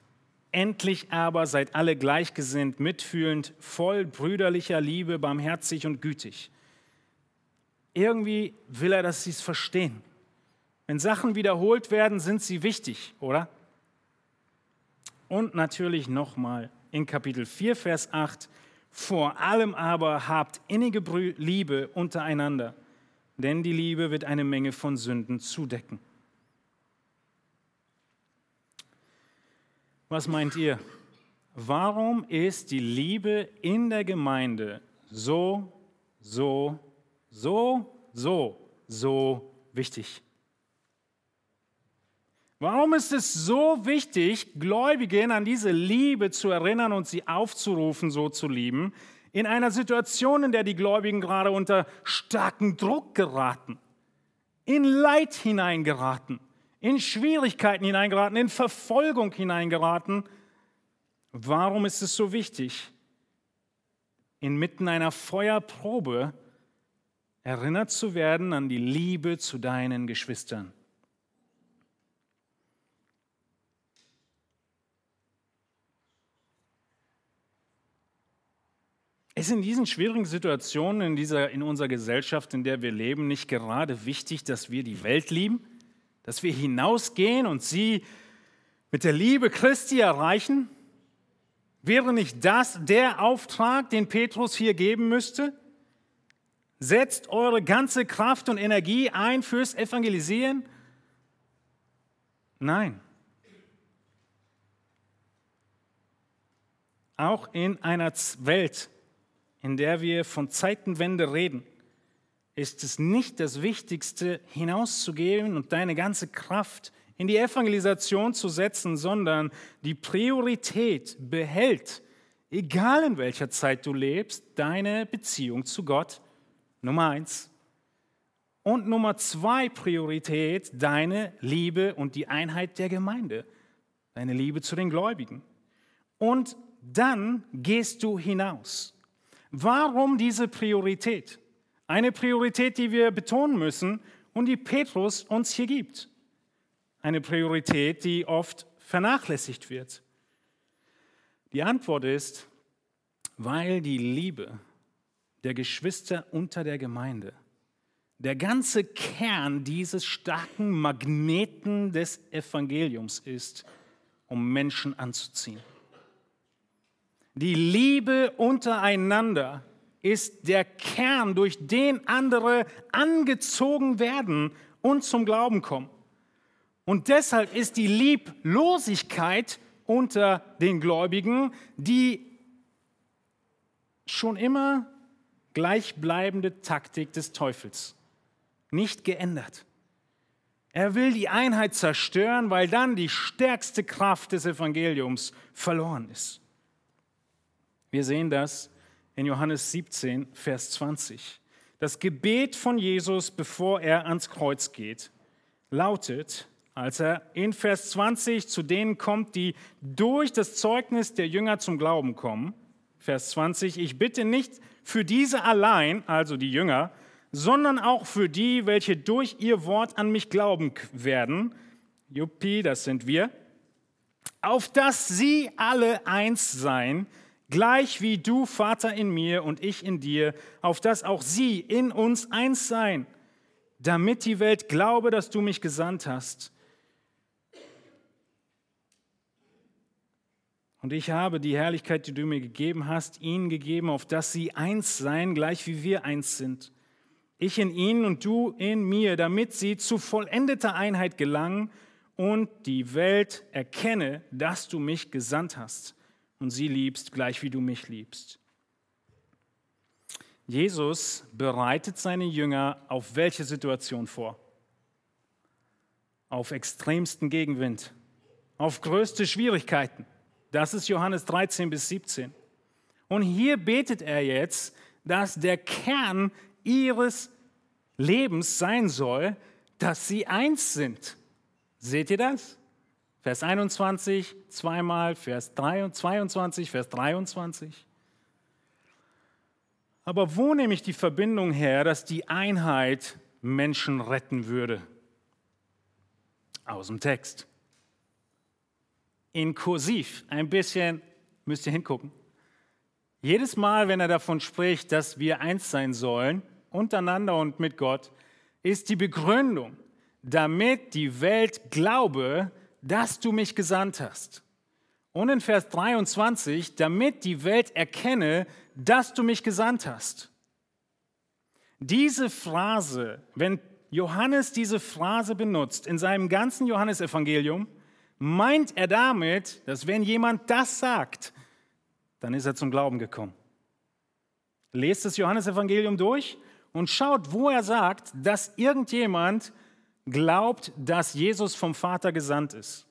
Endlich aber seid alle gleichgesinnt, mitfühlend, voll brüderlicher Liebe, barmherzig und gütig. Irgendwie will er, dass sie es verstehen. Wenn Sachen wiederholt werden, sind sie wichtig, oder? Und natürlich nochmal in Kapitel 4, Vers 8, vor allem aber habt innige Liebe untereinander, denn die Liebe wird eine Menge von Sünden zudecken. Was meint ihr? Warum ist die Liebe in der Gemeinde so, so, so, so, so wichtig? Warum ist es so wichtig, Gläubigen an diese Liebe zu erinnern und sie aufzurufen, so zu lieben, in einer Situation, in der die Gläubigen gerade unter starken Druck geraten, in Leid hineingeraten? In Schwierigkeiten hineingeraten, in Verfolgung hineingeraten. Warum ist es so wichtig, inmitten einer Feuerprobe erinnert zu werden an die Liebe zu deinen Geschwistern? Ist in diesen schwierigen Situationen in, dieser, in unserer Gesellschaft, in der wir leben, nicht gerade wichtig, dass wir die Welt lieben? Dass wir hinausgehen und sie mit der Liebe Christi erreichen? Wäre nicht das der Auftrag, den Petrus hier geben müsste? Setzt eure ganze Kraft und Energie ein fürs Evangelisieren? Nein. Auch in einer Welt, in der wir von Zeitenwende reden, ist es nicht das Wichtigste, hinauszugehen und deine ganze Kraft in die Evangelisation zu setzen, sondern die Priorität behält, egal in welcher Zeit du lebst, deine Beziehung zu Gott. Nummer eins. Und Nummer zwei Priorität, deine Liebe und die Einheit der Gemeinde, deine Liebe zu den Gläubigen. Und dann gehst du hinaus. Warum diese Priorität? Eine Priorität, die wir betonen müssen und die Petrus uns hier gibt. Eine Priorität, die oft vernachlässigt wird. Die Antwort ist, weil die Liebe der Geschwister unter der Gemeinde der ganze Kern dieses starken Magneten des Evangeliums ist, um Menschen anzuziehen. Die Liebe untereinander ist der Kern, durch den andere angezogen werden und zum Glauben kommen. Und deshalb ist die Lieblosigkeit unter den Gläubigen die schon immer gleichbleibende Taktik des Teufels. Nicht geändert. Er will die Einheit zerstören, weil dann die stärkste Kraft des Evangeliums verloren ist. Wir sehen das in Johannes 17, Vers 20. Das Gebet von Jesus, bevor er ans Kreuz geht, lautet, als er in Vers 20 zu denen kommt, die durch das Zeugnis der Jünger zum Glauben kommen, Vers 20, ich bitte nicht für diese allein, also die Jünger, sondern auch für die, welche durch ihr Wort an mich glauben werden, Juppie, das sind wir, auf dass sie alle eins seien, gleich wie du, Vater, in mir und ich in dir, auf dass auch sie in uns eins seien, damit die Welt glaube, dass du mich gesandt hast. Und ich habe die Herrlichkeit, die du mir gegeben hast, ihnen gegeben, auf dass sie eins seien, gleich wie wir eins sind. Ich in ihnen und du in mir, damit sie zu vollendeter Einheit gelangen und die Welt erkenne, dass du mich gesandt hast und sie liebst, gleich wie du mich liebst. Jesus bereitet seine Jünger auf welche Situation vor? Auf extremsten Gegenwind, auf größte Schwierigkeiten. Das ist Johannes 13 bis 17. Und hier betet er jetzt, dass der Kern ihres Lebens sein soll, dass sie eins sind. Seht ihr das? Vers 21 zweimal, Vers 22, Vers 23. Aber wo nehme ich die Verbindung her, dass die Einheit Menschen retten würde? Aus dem Text. In Kursiv, ein bisschen, müsst ihr hingucken. Jedes Mal, wenn er davon spricht, dass wir eins sein sollen, untereinander und mit Gott, ist die Begründung, damit die Welt glaube, dass du mich gesandt hast. Und in Vers 23, damit die Welt erkenne, dass du mich gesandt hast. Diese Phrase, wenn Johannes diese Phrase benutzt in seinem ganzen Johannesevangelium, meint er damit, dass wenn jemand das sagt, dann ist er zum Glauben gekommen. Lest das Johannesevangelium durch und schaut, wo er sagt, dass irgendjemand glaubt, dass Jesus vom Vater gesandt ist.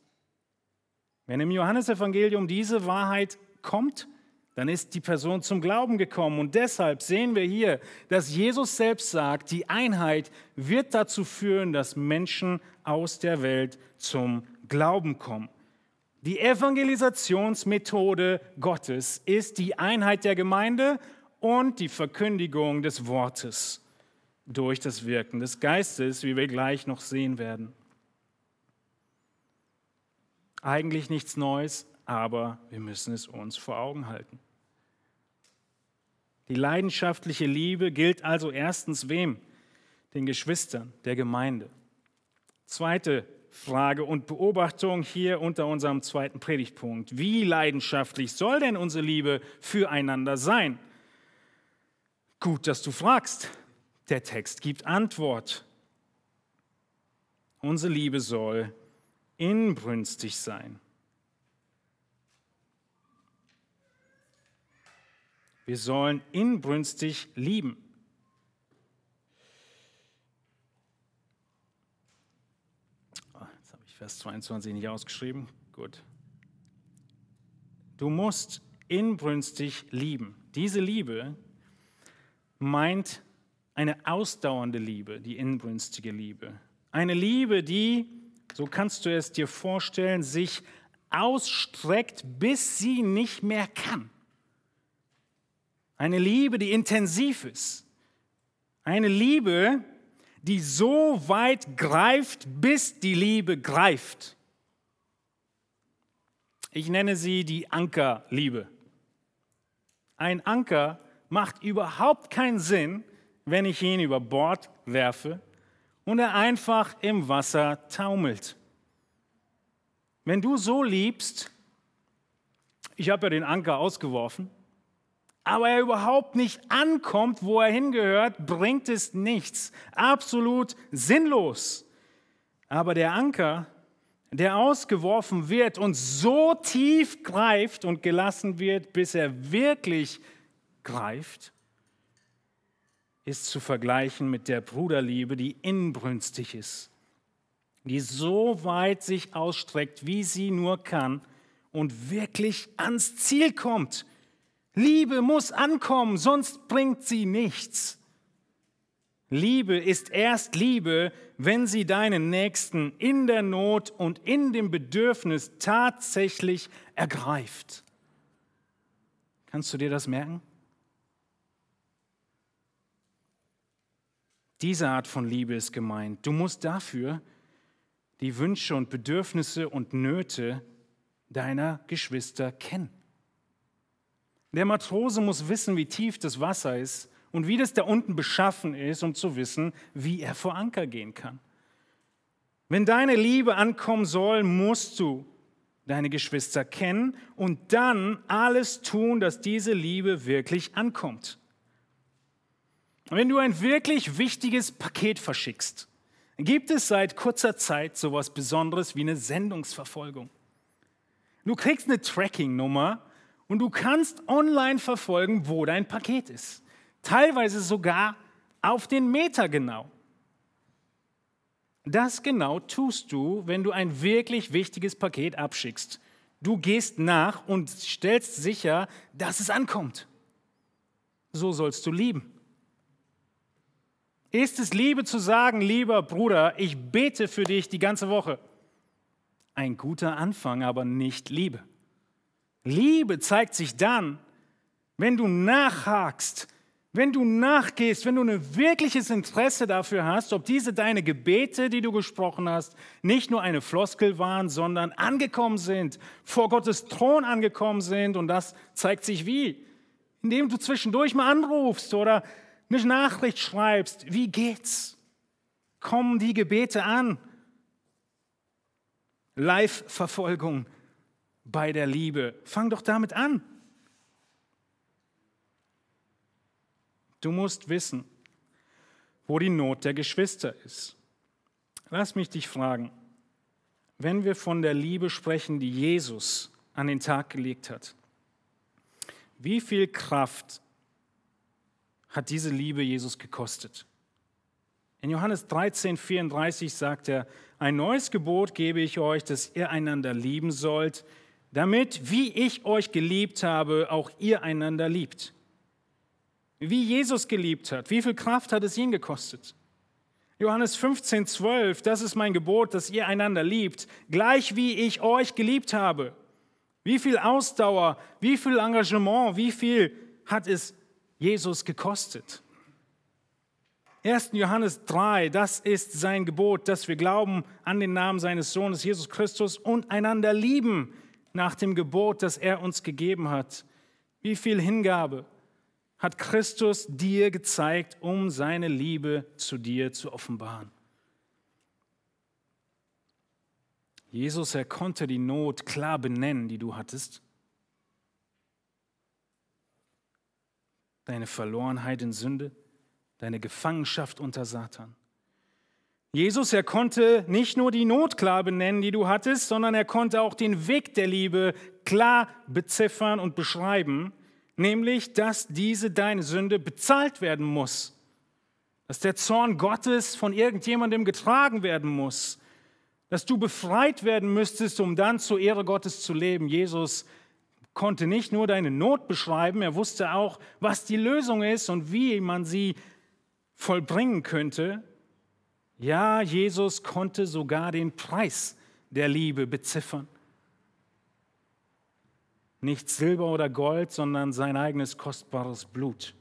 Wenn im Johannesevangelium diese Wahrheit kommt, dann ist die Person zum Glauben gekommen. Und deshalb sehen wir hier, dass Jesus selbst sagt, die Einheit wird dazu führen, dass Menschen aus der Welt zum Glauben kommen. Die Evangelisationsmethode Gottes ist die Einheit der Gemeinde und die Verkündigung des Wortes durch das Wirken des Geistes, wie wir gleich noch sehen werden. Eigentlich nichts Neues, aber wir müssen es uns vor Augen halten. Die leidenschaftliche Liebe gilt also erstens wem? Den Geschwistern der Gemeinde. Zweite Frage und Beobachtung hier unter unserem zweiten Predigtpunkt. Wie leidenschaftlich soll denn unsere Liebe füreinander sein? Gut, dass du fragst. Der Text gibt Antwort. Unsere Liebe soll inbrünstig sein. Wir sollen inbrünstig lieben. Oh, jetzt habe ich Vers 22 nicht ausgeschrieben. Gut. Du musst inbrünstig lieben. Diese Liebe meint eine ausdauernde Liebe, die inbrünstige Liebe. Eine Liebe, die, so kannst du es dir vorstellen, sich ausstreckt, bis sie nicht mehr kann. Eine Liebe, die intensiv ist. Eine Liebe, die so weit greift, bis die Liebe greift. Ich nenne sie die Ankerliebe. Ein Anker macht überhaupt keinen Sinn, wenn ich ihn über Bord werfe und er einfach im Wasser taumelt. Wenn du so liebst, ich habe ja den Anker ausgeworfen, aber er überhaupt nicht ankommt, wo er hingehört, bringt es nichts. Absolut sinnlos. Aber der Anker, der ausgeworfen wird und so tief greift und gelassen wird, bis er wirklich greift, ist zu vergleichen mit der Bruderliebe, die inbrünstig ist, die so weit sich ausstreckt, wie sie nur kann und wirklich ans Ziel kommt. Liebe muss ankommen, sonst bringt sie nichts. Liebe ist erst Liebe, wenn sie deinen Nächsten in der Not und in dem Bedürfnis tatsächlich ergreift. Kannst du dir das merken? Diese Art von Liebe ist gemeint. Du musst dafür die Wünsche und Bedürfnisse und Nöte deiner Geschwister kennen. Der Matrose muss wissen, wie tief das Wasser ist und wie das da unten beschaffen ist, um zu wissen, wie er vor Anker gehen kann. Wenn deine Liebe ankommen soll, musst du deine Geschwister kennen und dann alles tun, dass diese Liebe wirklich ankommt. Wenn du ein wirklich wichtiges Paket verschickst, gibt es seit kurzer Zeit sowas Besonderes wie eine Sendungsverfolgung. Du kriegst eine Tracking-Nummer und du kannst online verfolgen, wo dein Paket ist. Teilweise sogar auf den Meter genau. Das genau tust du, wenn du ein wirklich wichtiges Paket abschickst. Du gehst nach und stellst sicher, dass es ankommt. So sollst du lieben. Ist es Liebe zu sagen, lieber Bruder, ich bete für dich die ganze Woche? Ein guter Anfang, aber nicht Liebe. Liebe zeigt sich dann, wenn du nachhakst, wenn du nachgehst, wenn du ein wirkliches Interesse dafür hast, ob diese deine Gebete, die du gesprochen hast, nicht nur eine Floskel waren, sondern angekommen sind, vor Gottes Thron angekommen sind. Und das zeigt sich wie? Indem du zwischendurch mal anrufst oder eine Nachricht schreibst, wie geht's? Kommen die Gebete an? Live-Verfolgung bei der Liebe. Fang doch damit an. Du musst wissen, wo die Not der Geschwister ist. Lass mich dich fragen, wenn wir von der Liebe sprechen, die Jesus an den Tag gelegt hat, wie viel Kraft hat diese Liebe Jesus gekostet. In Johannes 13, 34 sagt er, ein neues Gebot gebe ich euch, dass ihr einander lieben sollt, damit, wie ich euch geliebt habe, auch ihr einander liebt. Wie Jesus geliebt hat, wie viel Kraft hat es ihn gekostet? Johannes 15, 12, das ist mein Gebot, dass ihr einander liebt, gleich wie ich euch geliebt habe. Wie viel Ausdauer, wie viel Engagement, wie viel hat es Jesus gekostet. 1. Johannes 3, das ist sein Gebot, dass wir glauben an den Namen seines Sohnes Jesus Christus und einander lieben nach dem Gebot, das er uns gegeben hat. Wie viel Hingabe hat Christus dir gezeigt, um seine Liebe zu dir zu offenbaren? Jesus, er konnte die Not klar benennen, die du hattest. Deine Verlorenheit in Sünde, deine Gefangenschaft unter Satan. Jesus, er konnte nicht nur die Not klar benennen, die du hattest, sondern er konnte auch den Weg der Liebe klar beziffern und beschreiben, nämlich, dass diese deine Sünde bezahlt werden muss, dass der Zorn Gottes von irgendjemandem getragen werden muss, dass du befreit werden müsstest, um dann zur Ehre Gottes zu leben. Jesus, konnte nicht nur deine Not beschreiben, er wusste auch, was die Lösung ist und wie man sie vollbringen könnte. Ja, Jesus konnte sogar den Preis der Liebe beziffern. Nicht Silber oder Gold, sondern sein eigenes kostbares Blut.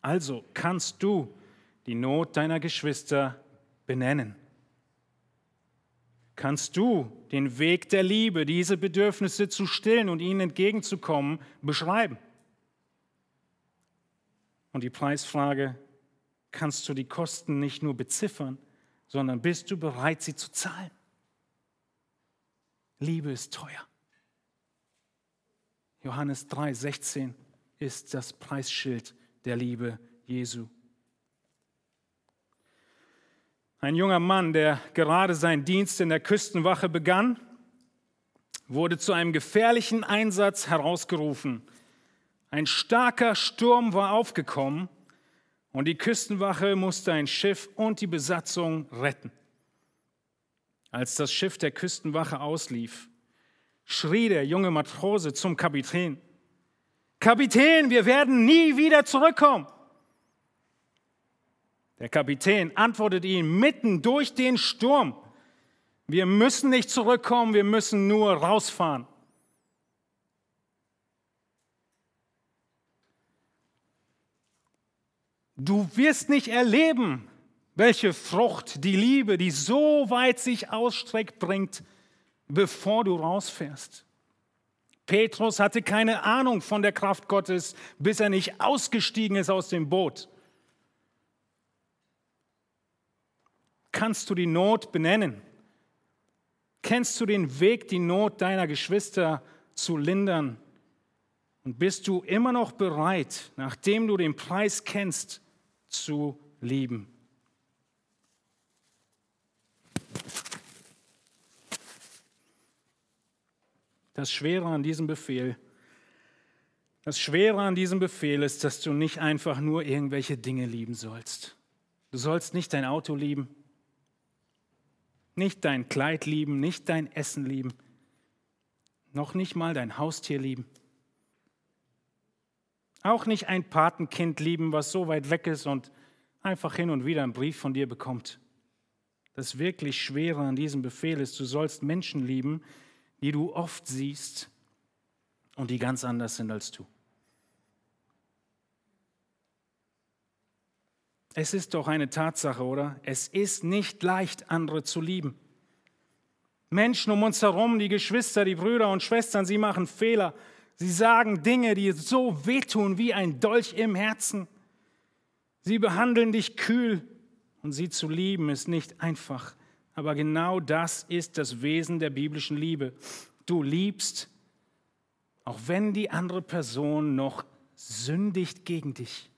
Also kannst du die Not deiner Geschwister benennen kannst du den Weg der Liebe, diese Bedürfnisse zu stillen und ihnen entgegenzukommen, beschreiben. Und die Preisfrage, kannst du die Kosten nicht nur beziffern, sondern bist du bereit, sie zu zahlen? Liebe ist teuer. Johannes 3, 16 ist das Preisschild der Liebe Jesu. Ein junger Mann, der gerade seinen Dienst in der Küstenwache begann, wurde zu einem gefährlichen Einsatz herausgerufen. Ein starker Sturm war aufgekommen und die Küstenwache musste ein Schiff und die Besatzung retten. Als das Schiff der Küstenwache auslief, schrie der junge Matrose zum Kapitän, Kapitän, wir werden nie wieder zurückkommen. Der Kapitän antwortet ihm mitten durch den Sturm, wir müssen nicht zurückkommen, wir müssen nur rausfahren. Du wirst nicht erleben, welche Frucht die Liebe, die so weit sich ausstreckt, bringt, bevor du rausfährst. Petrus hatte keine Ahnung von der Kraft Gottes, bis er nicht ausgestiegen ist aus dem Boot. Kannst du die Not benennen? Kennst du den Weg, die Not deiner Geschwister zu lindern? Und bist du immer noch bereit, nachdem du den Preis kennst, zu lieben? Das Schwere an diesem Befehl, das Schwere an diesem Befehl ist, dass du nicht einfach nur irgendwelche Dinge lieben sollst. Du sollst nicht dein Auto lieben, nicht dein Kleid lieben, nicht dein Essen lieben, noch nicht mal dein Haustier lieben. Auch nicht ein Patenkind lieben, was so weit weg ist und einfach hin und wieder einen Brief von dir bekommt. Das wirklich Schwere an diesem Befehl ist, du sollst Menschen lieben, die du oft siehst und die ganz anders sind als du. Es ist doch eine Tatsache, oder? Es ist nicht leicht, andere zu lieben. Menschen um uns herum, die Geschwister, die Brüder und Schwestern, sie machen Fehler. Sie sagen Dinge, die so wehtun wie ein Dolch im Herzen. Sie behandeln dich kühl und sie zu lieben ist nicht einfach. Aber genau das ist das Wesen der biblischen Liebe. Du liebst, auch wenn die andere Person noch sündigt gegen dich.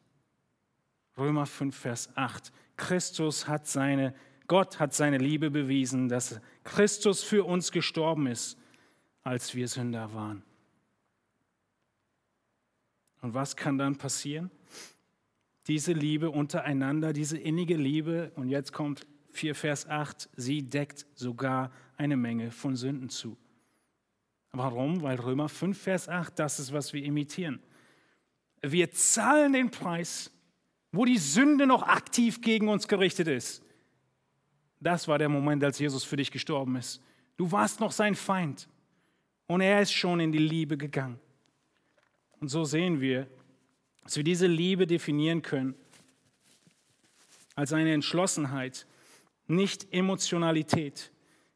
Römer 5, Vers 8. Christus hat seine, Gott hat seine Liebe bewiesen, dass Christus für uns gestorben ist, als wir Sünder waren. Und was kann dann passieren? Diese Liebe untereinander, diese innige Liebe, und jetzt kommt 4 Vers 8, sie deckt sogar eine Menge von Sünden zu. Warum? Weil Römer 5 Vers 8, das ist, was wir imitieren. Wir zahlen den Preis wo die Sünde noch aktiv gegen uns gerichtet ist. Das war der Moment, als Jesus für dich gestorben ist. Du warst noch sein Feind und er ist schon in die Liebe gegangen. Und so sehen wir, dass wir diese Liebe definieren können als eine Entschlossenheit, nicht Emotionalität,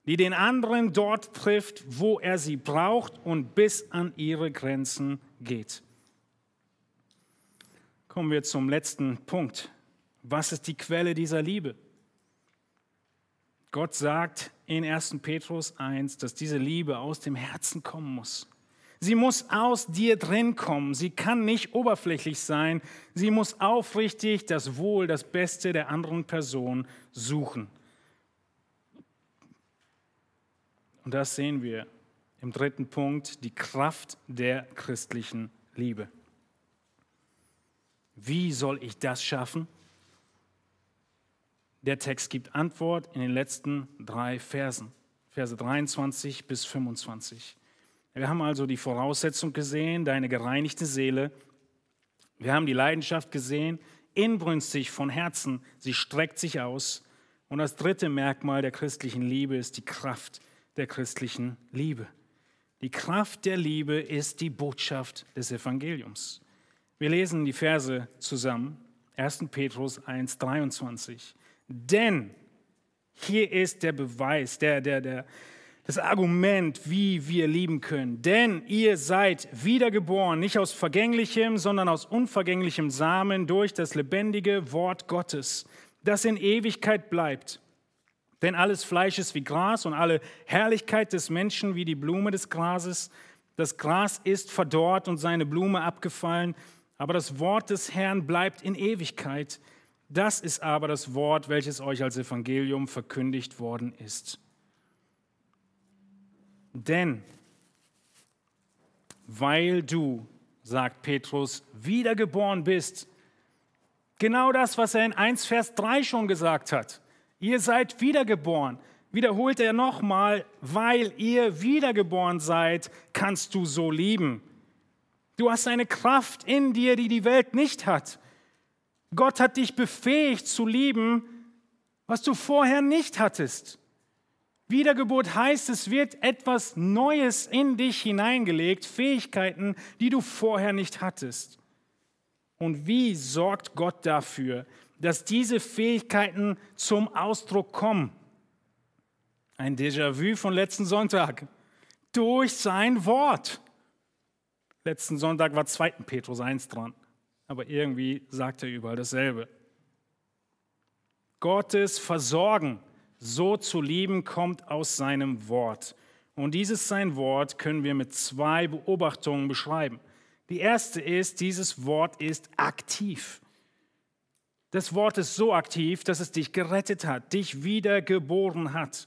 die den anderen dort trifft, wo er sie braucht und bis an ihre Grenzen geht. Kommen wir zum letzten Punkt. Was ist die Quelle dieser Liebe? Gott sagt in 1. Petrus 1, dass diese Liebe aus dem Herzen kommen muss. Sie muss aus dir drin kommen. Sie kann nicht oberflächlich sein. Sie muss aufrichtig das Wohl, das Beste der anderen Person suchen. Und das sehen wir im dritten Punkt, die Kraft der christlichen Liebe. Wie soll ich das schaffen? Der Text gibt Antwort in den letzten drei Versen, Verse 23 bis 25. Wir haben also die Voraussetzung gesehen, deine gereinigte Seele. Wir haben die Leidenschaft gesehen, inbrünstig von Herzen, sie streckt sich aus. Und das dritte Merkmal der christlichen Liebe ist die Kraft der christlichen Liebe. Die Kraft der Liebe ist die Botschaft des Evangeliums. Wir lesen die Verse zusammen. 1. Petrus 1, 23. Denn hier ist der Beweis, der, der, der, das Argument, wie wir lieben können. Denn ihr seid wiedergeboren, nicht aus vergänglichem, sondern aus unvergänglichem Samen durch das lebendige Wort Gottes, das in Ewigkeit bleibt. Denn alles Fleisch ist wie Gras und alle Herrlichkeit des Menschen wie die Blume des Grases. Das Gras ist verdorrt und seine Blume abgefallen, aber das Wort des Herrn bleibt in Ewigkeit. Das ist aber das Wort, welches euch als Evangelium verkündigt worden ist. Denn weil du, sagt Petrus, wiedergeboren bist, genau das, was er in 1 Vers 3 schon gesagt hat, ihr seid wiedergeboren, wiederholt er nochmal, weil ihr wiedergeboren seid, kannst du so lieben. Du hast eine Kraft in dir, die die Welt nicht hat. Gott hat dich befähigt zu lieben, was du vorher nicht hattest. Wiedergeburt heißt, es wird etwas Neues in dich hineingelegt, Fähigkeiten, die du vorher nicht hattest. Und wie sorgt Gott dafür, dass diese Fähigkeiten zum Ausdruck kommen? Ein Déjà-vu von letzten Sonntag. Durch sein Wort. Letzten Sonntag war 2. Petrus 1 dran, aber irgendwie sagt er überall dasselbe. Gottes Versorgen, so zu lieben, kommt aus seinem Wort. Und dieses sein Wort können wir mit zwei Beobachtungen beschreiben. Die erste ist, dieses Wort ist aktiv. Das Wort ist so aktiv, dass es dich gerettet hat, dich wiedergeboren hat.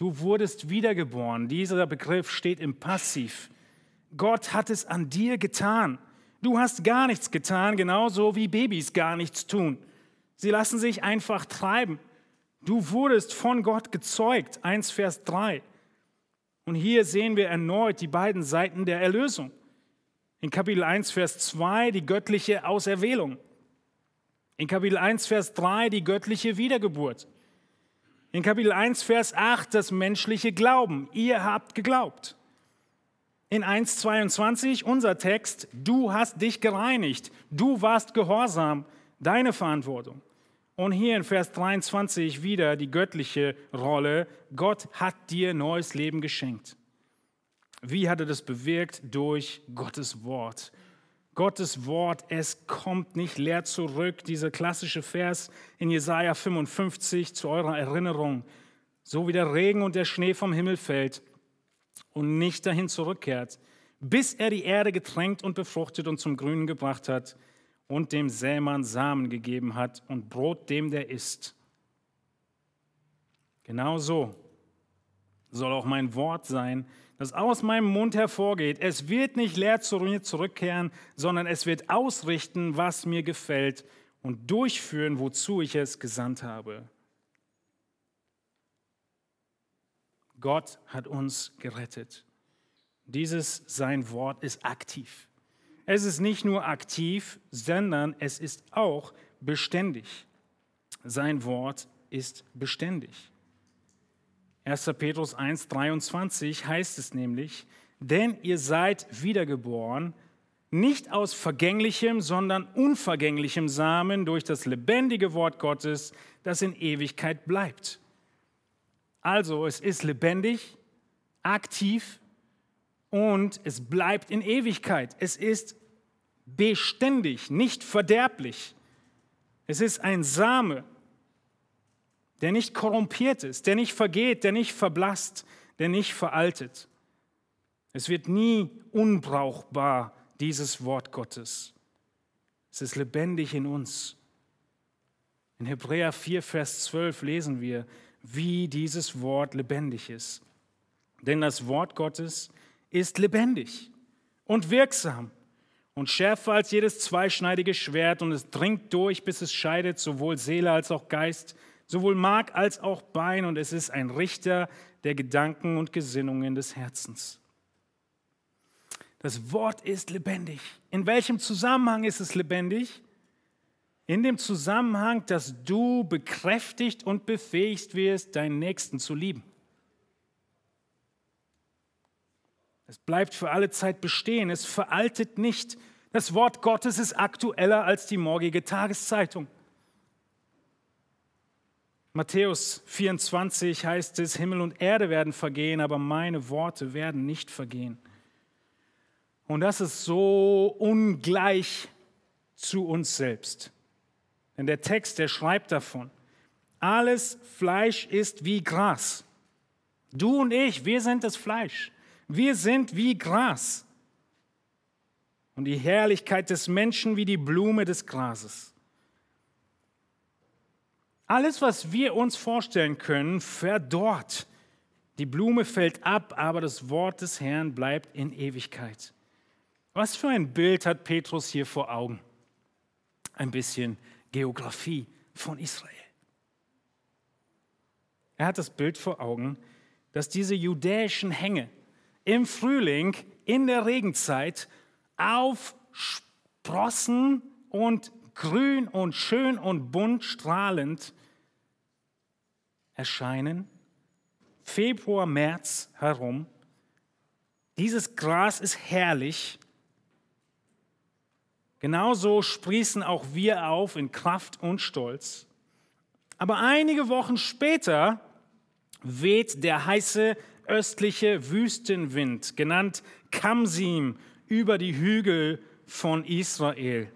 Du wurdest wiedergeboren. Dieser Begriff steht im Passiv. Gott hat es an dir getan. Du hast gar nichts getan, genauso wie Babys gar nichts tun. Sie lassen sich einfach treiben. Du wurdest von Gott gezeugt. 1 Vers 3. Und hier sehen wir erneut die beiden Seiten der Erlösung. In Kapitel 1 Vers 2 die göttliche Auserwählung. In Kapitel 1 Vers 3 die göttliche Wiedergeburt. In Kapitel 1, Vers 8 das menschliche Glauben. Ihr habt geglaubt. In 1,22 unser Text, du hast dich gereinigt, du warst gehorsam, deine Verantwortung. Und hier in Vers 23 wieder die göttliche Rolle, Gott hat dir neues Leben geschenkt. Wie hat er das bewirkt? Durch Gottes Wort. Gottes Wort, es kommt nicht leer zurück. Dieser klassische Vers in Jesaja 55 zu eurer Erinnerung. So wie der Regen und der Schnee vom Himmel fällt und nicht dahin zurückkehrt, bis er die Erde getränkt und befruchtet und zum Grünen gebracht hat und dem Sämann Samen gegeben hat und Brot dem, der isst. Genau so soll auch mein Wort sein, das aus meinem Mund hervorgeht. Es wird nicht leer zu mir zurückkehren, sondern es wird ausrichten, was mir gefällt und durchführen, wozu ich es gesandt habe. Gott hat uns gerettet. Dieses sein Wort ist aktiv. Es ist nicht nur aktiv, sondern es ist auch beständig. Sein Wort ist beständig. 1. Petrus 1, 23 heißt es nämlich, denn ihr seid wiedergeboren, nicht aus vergänglichem, sondern unvergänglichem Samen durch das lebendige Wort Gottes, das in Ewigkeit bleibt. Also es ist lebendig, aktiv und es bleibt in Ewigkeit. Es ist beständig, nicht verderblich. Es ist ein Same, der nicht korrumpiert ist, der nicht vergeht, der nicht verblasst, der nicht veraltet. Es wird nie unbrauchbar, dieses Wort Gottes. Es ist lebendig in uns. In Hebräer 4, Vers 12 lesen wir, wie dieses Wort lebendig ist. Denn das Wort Gottes ist lebendig und wirksam und schärfer als jedes zweischneidige Schwert und es dringt durch, bis es scheidet, sowohl Seele als auch Geist, sowohl Mark als auch Bein, und es ist ein Richter der Gedanken und Gesinnungen des Herzens. Das Wort ist lebendig. In welchem Zusammenhang ist es lebendig? In dem Zusammenhang, dass du bekräftigt und befähigt wirst, deinen Nächsten zu lieben. Es bleibt für alle Zeit bestehen, es veraltet nicht. Das Wort Gottes ist aktueller als die morgige Tageszeitung. Matthäus 24 heißt es, Himmel und Erde werden vergehen, aber meine Worte werden nicht vergehen. Und das ist so ungleich zu uns selbst. Denn der Text, der schreibt davon, alles Fleisch ist wie Gras. Du und ich, wir sind das Fleisch. Wir sind wie Gras. Und die Herrlichkeit des Menschen wie die Blume des Grases. Alles, was wir uns vorstellen können, verdorrt. Die Blume fällt ab, aber das Wort des Herrn bleibt in Ewigkeit. Was für ein Bild hat Petrus hier vor Augen? Ein bisschen Geografie von Israel. Er hat das Bild vor Augen, dass diese judäischen Hänge im Frühling, in der Regenzeit, aufsprossen und grün und schön und bunt strahlend erscheinen, Februar, März herum. Dieses Gras ist herrlich. Genauso sprießen auch wir auf in Kraft und Stolz. Aber einige Wochen später weht der heiße östliche Wüstenwind, genannt Kamsim, über die Hügel von Israel.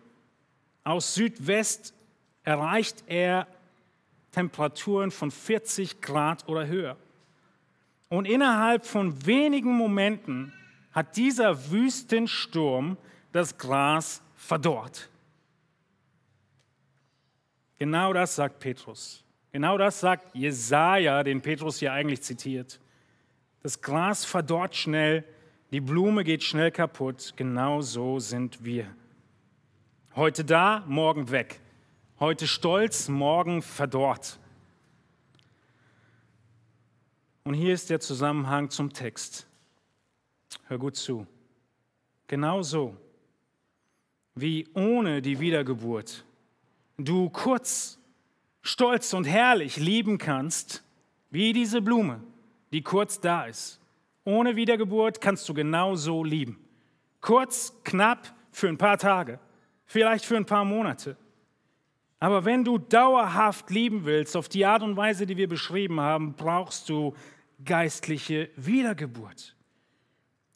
Aus Südwest erreicht er Temperaturen von 40 Grad oder höher. Und innerhalb von wenigen Momenten hat dieser Wüstensturm das Gras verdorrt. Genau das sagt Petrus. Genau das sagt Jesaja, den Petrus hier eigentlich zitiert. Das Gras verdorrt schnell, die Blume geht schnell kaputt. Genau so sind wir. Heute da, morgen weg. Heute stolz, morgen verdorrt. Und hier ist der Zusammenhang zum Text. Hör gut zu. Genauso wie ohne die Wiedergeburt du kurz, stolz und herrlich lieben kannst, wie diese Blume, die kurz da ist. Ohne Wiedergeburt kannst du genauso lieben. Kurz, knapp, für ein paar Tage, vielleicht für ein paar Monate. Aber wenn du dauerhaft lieben willst, auf die Art und Weise, die wir beschrieben haben, brauchst du geistliche Wiedergeburt.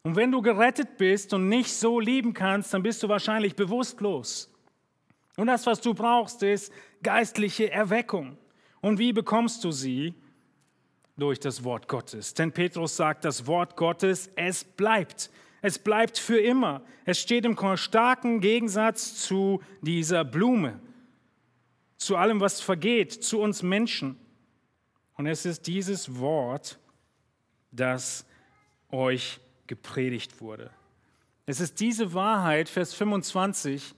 Und wenn du gerettet bist und nicht so lieben kannst, dann bist du wahrscheinlich bewusstlos. Und das, was du brauchst, ist geistliche Erweckung. Und wie bekommst du sie? Durch das Wort Gottes. Denn Petrus sagt, das Wort Gottes, es bleibt. Es bleibt für immer. Es steht im starken Gegensatz zu dieser Blume, zu allem, was vergeht, zu uns Menschen. Und es ist dieses Wort, das euch gepredigt wurde. Es ist diese Wahrheit, Vers 25,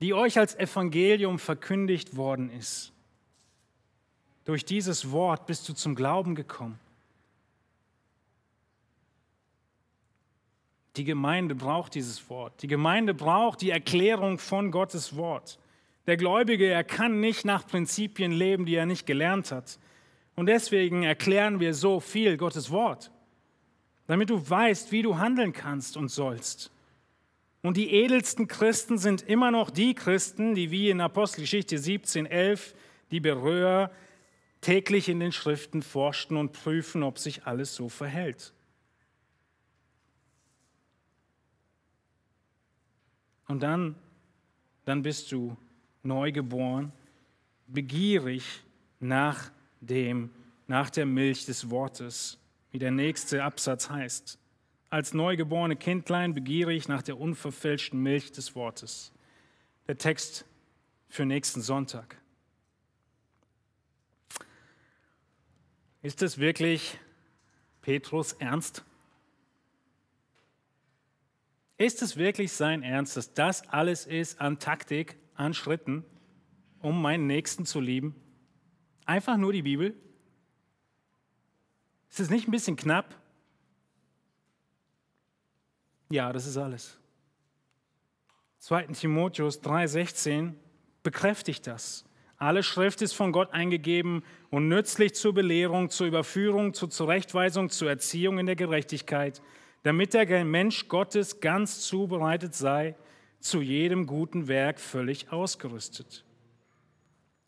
die euch als Evangelium verkündigt worden ist. Durch dieses Wort bist du zum Glauben gekommen. Die Gemeinde braucht dieses Wort. Die Gemeinde braucht die Erklärung von Gottes Wort. Der Gläubige, er kann nicht nach Prinzipien leben, die er nicht gelernt hat. Und deswegen erklären wir so viel Gottes Wort damit du weißt, wie du handeln kannst und sollst. Und die edelsten Christen sind immer noch die Christen, die wie in Apostelgeschichte 17, 11 die Berührer täglich in den Schriften forschten und prüfen, ob sich alles so verhält. Und dann, dann bist du neugeboren, begierig nach dem, nach der Milch des Wortes wie der nächste Absatz heißt. Als neugeborene Kindlein begierig nach der unverfälschten Milch des Wortes. Der Text für nächsten Sonntag. Ist es wirklich Petrus Ernst? Ist es wirklich sein Ernst, dass das alles ist an Taktik, an Schritten, um meinen Nächsten zu lieben? Einfach nur die Bibel? Ist es nicht ein bisschen knapp? Ja, das ist alles. 2. Timotheus 3,16 bekräftigt das. Alle Schrift ist von Gott eingegeben und nützlich zur Belehrung, zur Überführung, zur Zurechtweisung, zur Erziehung in der Gerechtigkeit, damit der Mensch Gottes ganz zubereitet sei, zu jedem guten Werk völlig ausgerüstet.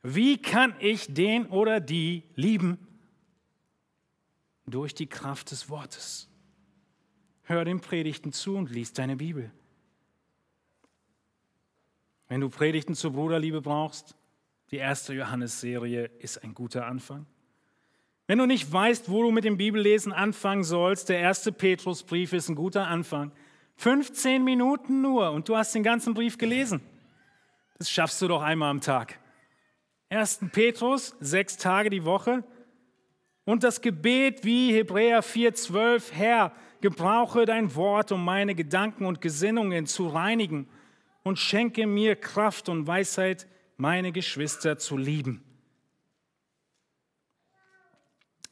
Wie kann ich den oder die lieben? durch die Kraft des Wortes. Hör den Predigten zu und lies deine Bibel. Wenn du Predigten zur Bruderliebe brauchst, die erste Johannes-Serie ist ein guter Anfang. Wenn du nicht weißt, wo du mit dem Bibellesen anfangen sollst, der erste Petrusbrief ist ein guter Anfang. 15 Minuten nur und du hast den ganzen Brief gelesen. Das schaffst du doch einmal am Tag. 1. Petrus, sechs Tage die Woche. Und das Gebet wie Hebräer 4,12, Herr, gebrauche dein Wort, um meine Gedanken und Gesinnungen zu reinigen und schenke mir Kraft und Weisheit, meine Geschwister zu lieben.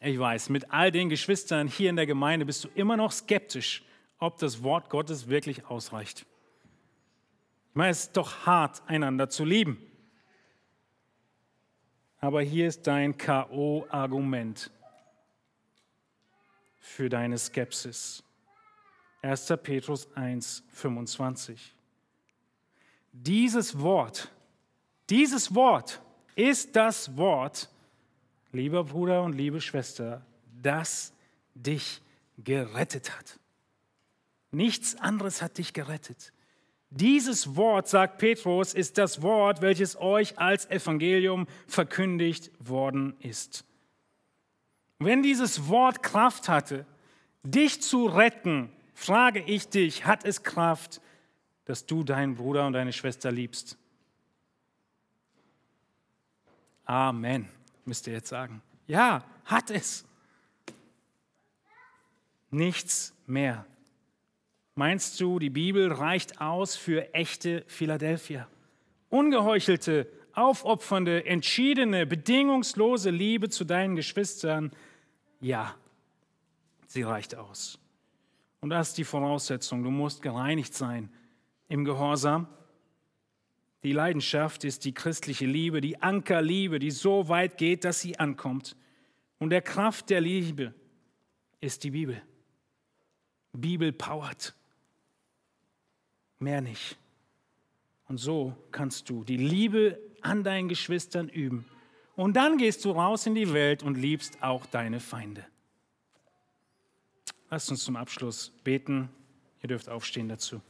Ich weiß, mit all den Geschwistern hier in der Gemeinde bist du immer noch skeptisch, ob das Wort Gottes wirklich ausreicht. Ich meine, es ist doch hart, einander zu lieben. Aber hier ist dein KO-Argument für deine Skepsis. 1. Petrus 1, 25. Dieses Wort, dieses Wort ist das Wort, lieber Bruder und liebe Schwester, das dich gerettet hat. Nichts anderes hat dich gerettet. Dieses Wort, sagt Petrus, ist das Wort, welches euch als Evangelium verkündigt worden ist. Wenn dieses Wort Kraft hatte, dich zu retten, frage ich dich, hat es Kraft, dass du deinen Bruder und deine Schwester liebst? Amen, müsst ihr jetzt sagen. Ja, hat es. Nichts mehr. Meinst du, die Bibel reicht aus für echte Philadelphia? Ungeheuchelte, aufopfernde, entschiedene, bedingungslose Liebe zu deinen Geschwistern? Ja, sie reicht aus. Und das ist die Voraussetzung. Du musst gereinigt sein im Gehorsam. Die Leidenschaft ist die christliche Liebe, die Ankerliebe, die so weit geht, dass sie ankommt. Und der Kraft der Liebe ist die Bibel. Bibel powert mehr nicht. Und so kannst du die Liebe an deinen Geschwistern üben. Und dann gehst du raus in die Welt und liebst auch deine Feinde. Lasst uns zum Abschluss beten. Ihr dürft aufstehen dazu.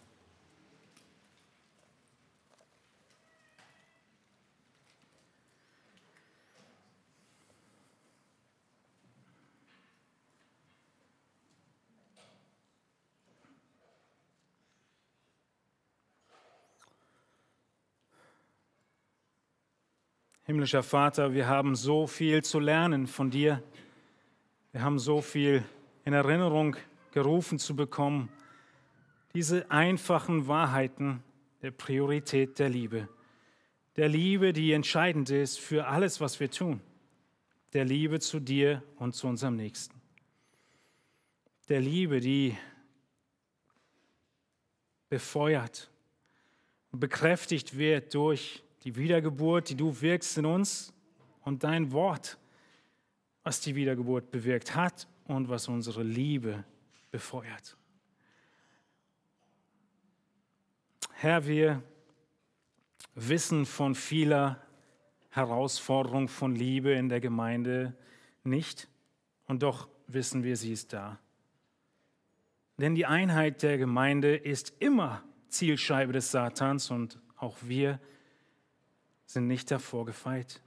Himmlischer Vater, wir haben so viel zu lernen von dir. Wir haben so viel in Erinnerung gerufen zu bekommen. Diese einfachen Wahrheiten der Priorität der Liebe. Der Liebe, die entscheidend ist für alles, was wir tun. Der Liebe zu dir und zu unserem Nächsten. Der Liebe, die befeuert und bekräftigt wird durch die Wiedergeburt, die du wirkst in uns und dein Wort, was die Wiedergeburt bewirkt hat und was unsere Liebe befeuert. Herr, wir wissen von vieler Herausforderung von Liebe in der Gemeinde nicht und doch wissen wir, sie ist da. Denn die Einheit der Gemeinde ist immer Zielscheibe des Satans und auch wir sind nicht davor gefeit.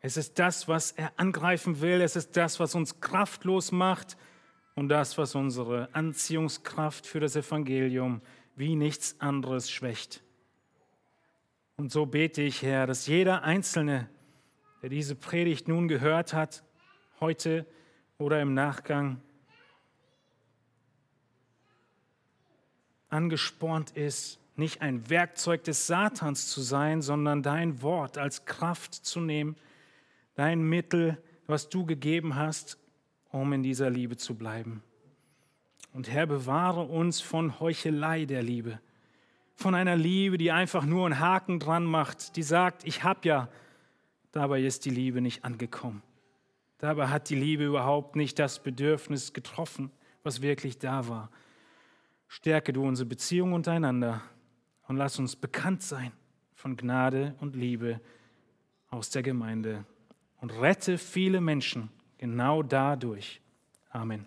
Es ist das, was er angreifen will. Es ist das, was uns kraftlos macht und das, was unsere Anziehungskraft für das Evangelium wie nichts anderes schwächt. Und so bete ich, Herr, dass jeder Einzelne, der diese Predigt nun gehört hat, heute oder im Nachgang, angespornt ist, nicht ein Werkzeug des Satans zu sein, sondern dein Wort als Kraft zu nehmen, dein Mittel, was du gegeben hast, um in dieser Liebe zu bleiben. Und Herr, bewahre uns von Heuchelei der Liebe, von einer Liebe, die einfach nur einen Haken dran macht, die sagt, ich hab ja, dabei ist die Liebe nicht angekommen. Dabei hat die Liebe überhaupt nicht das Bedürfnis getroffen, was wirklich da war. Stärke du unsere Beziehung untereinander und lass uns bekannt sein von Gnade und Liebe aus der Gemeinde und rette viele Menschen genau dadurch. Amen.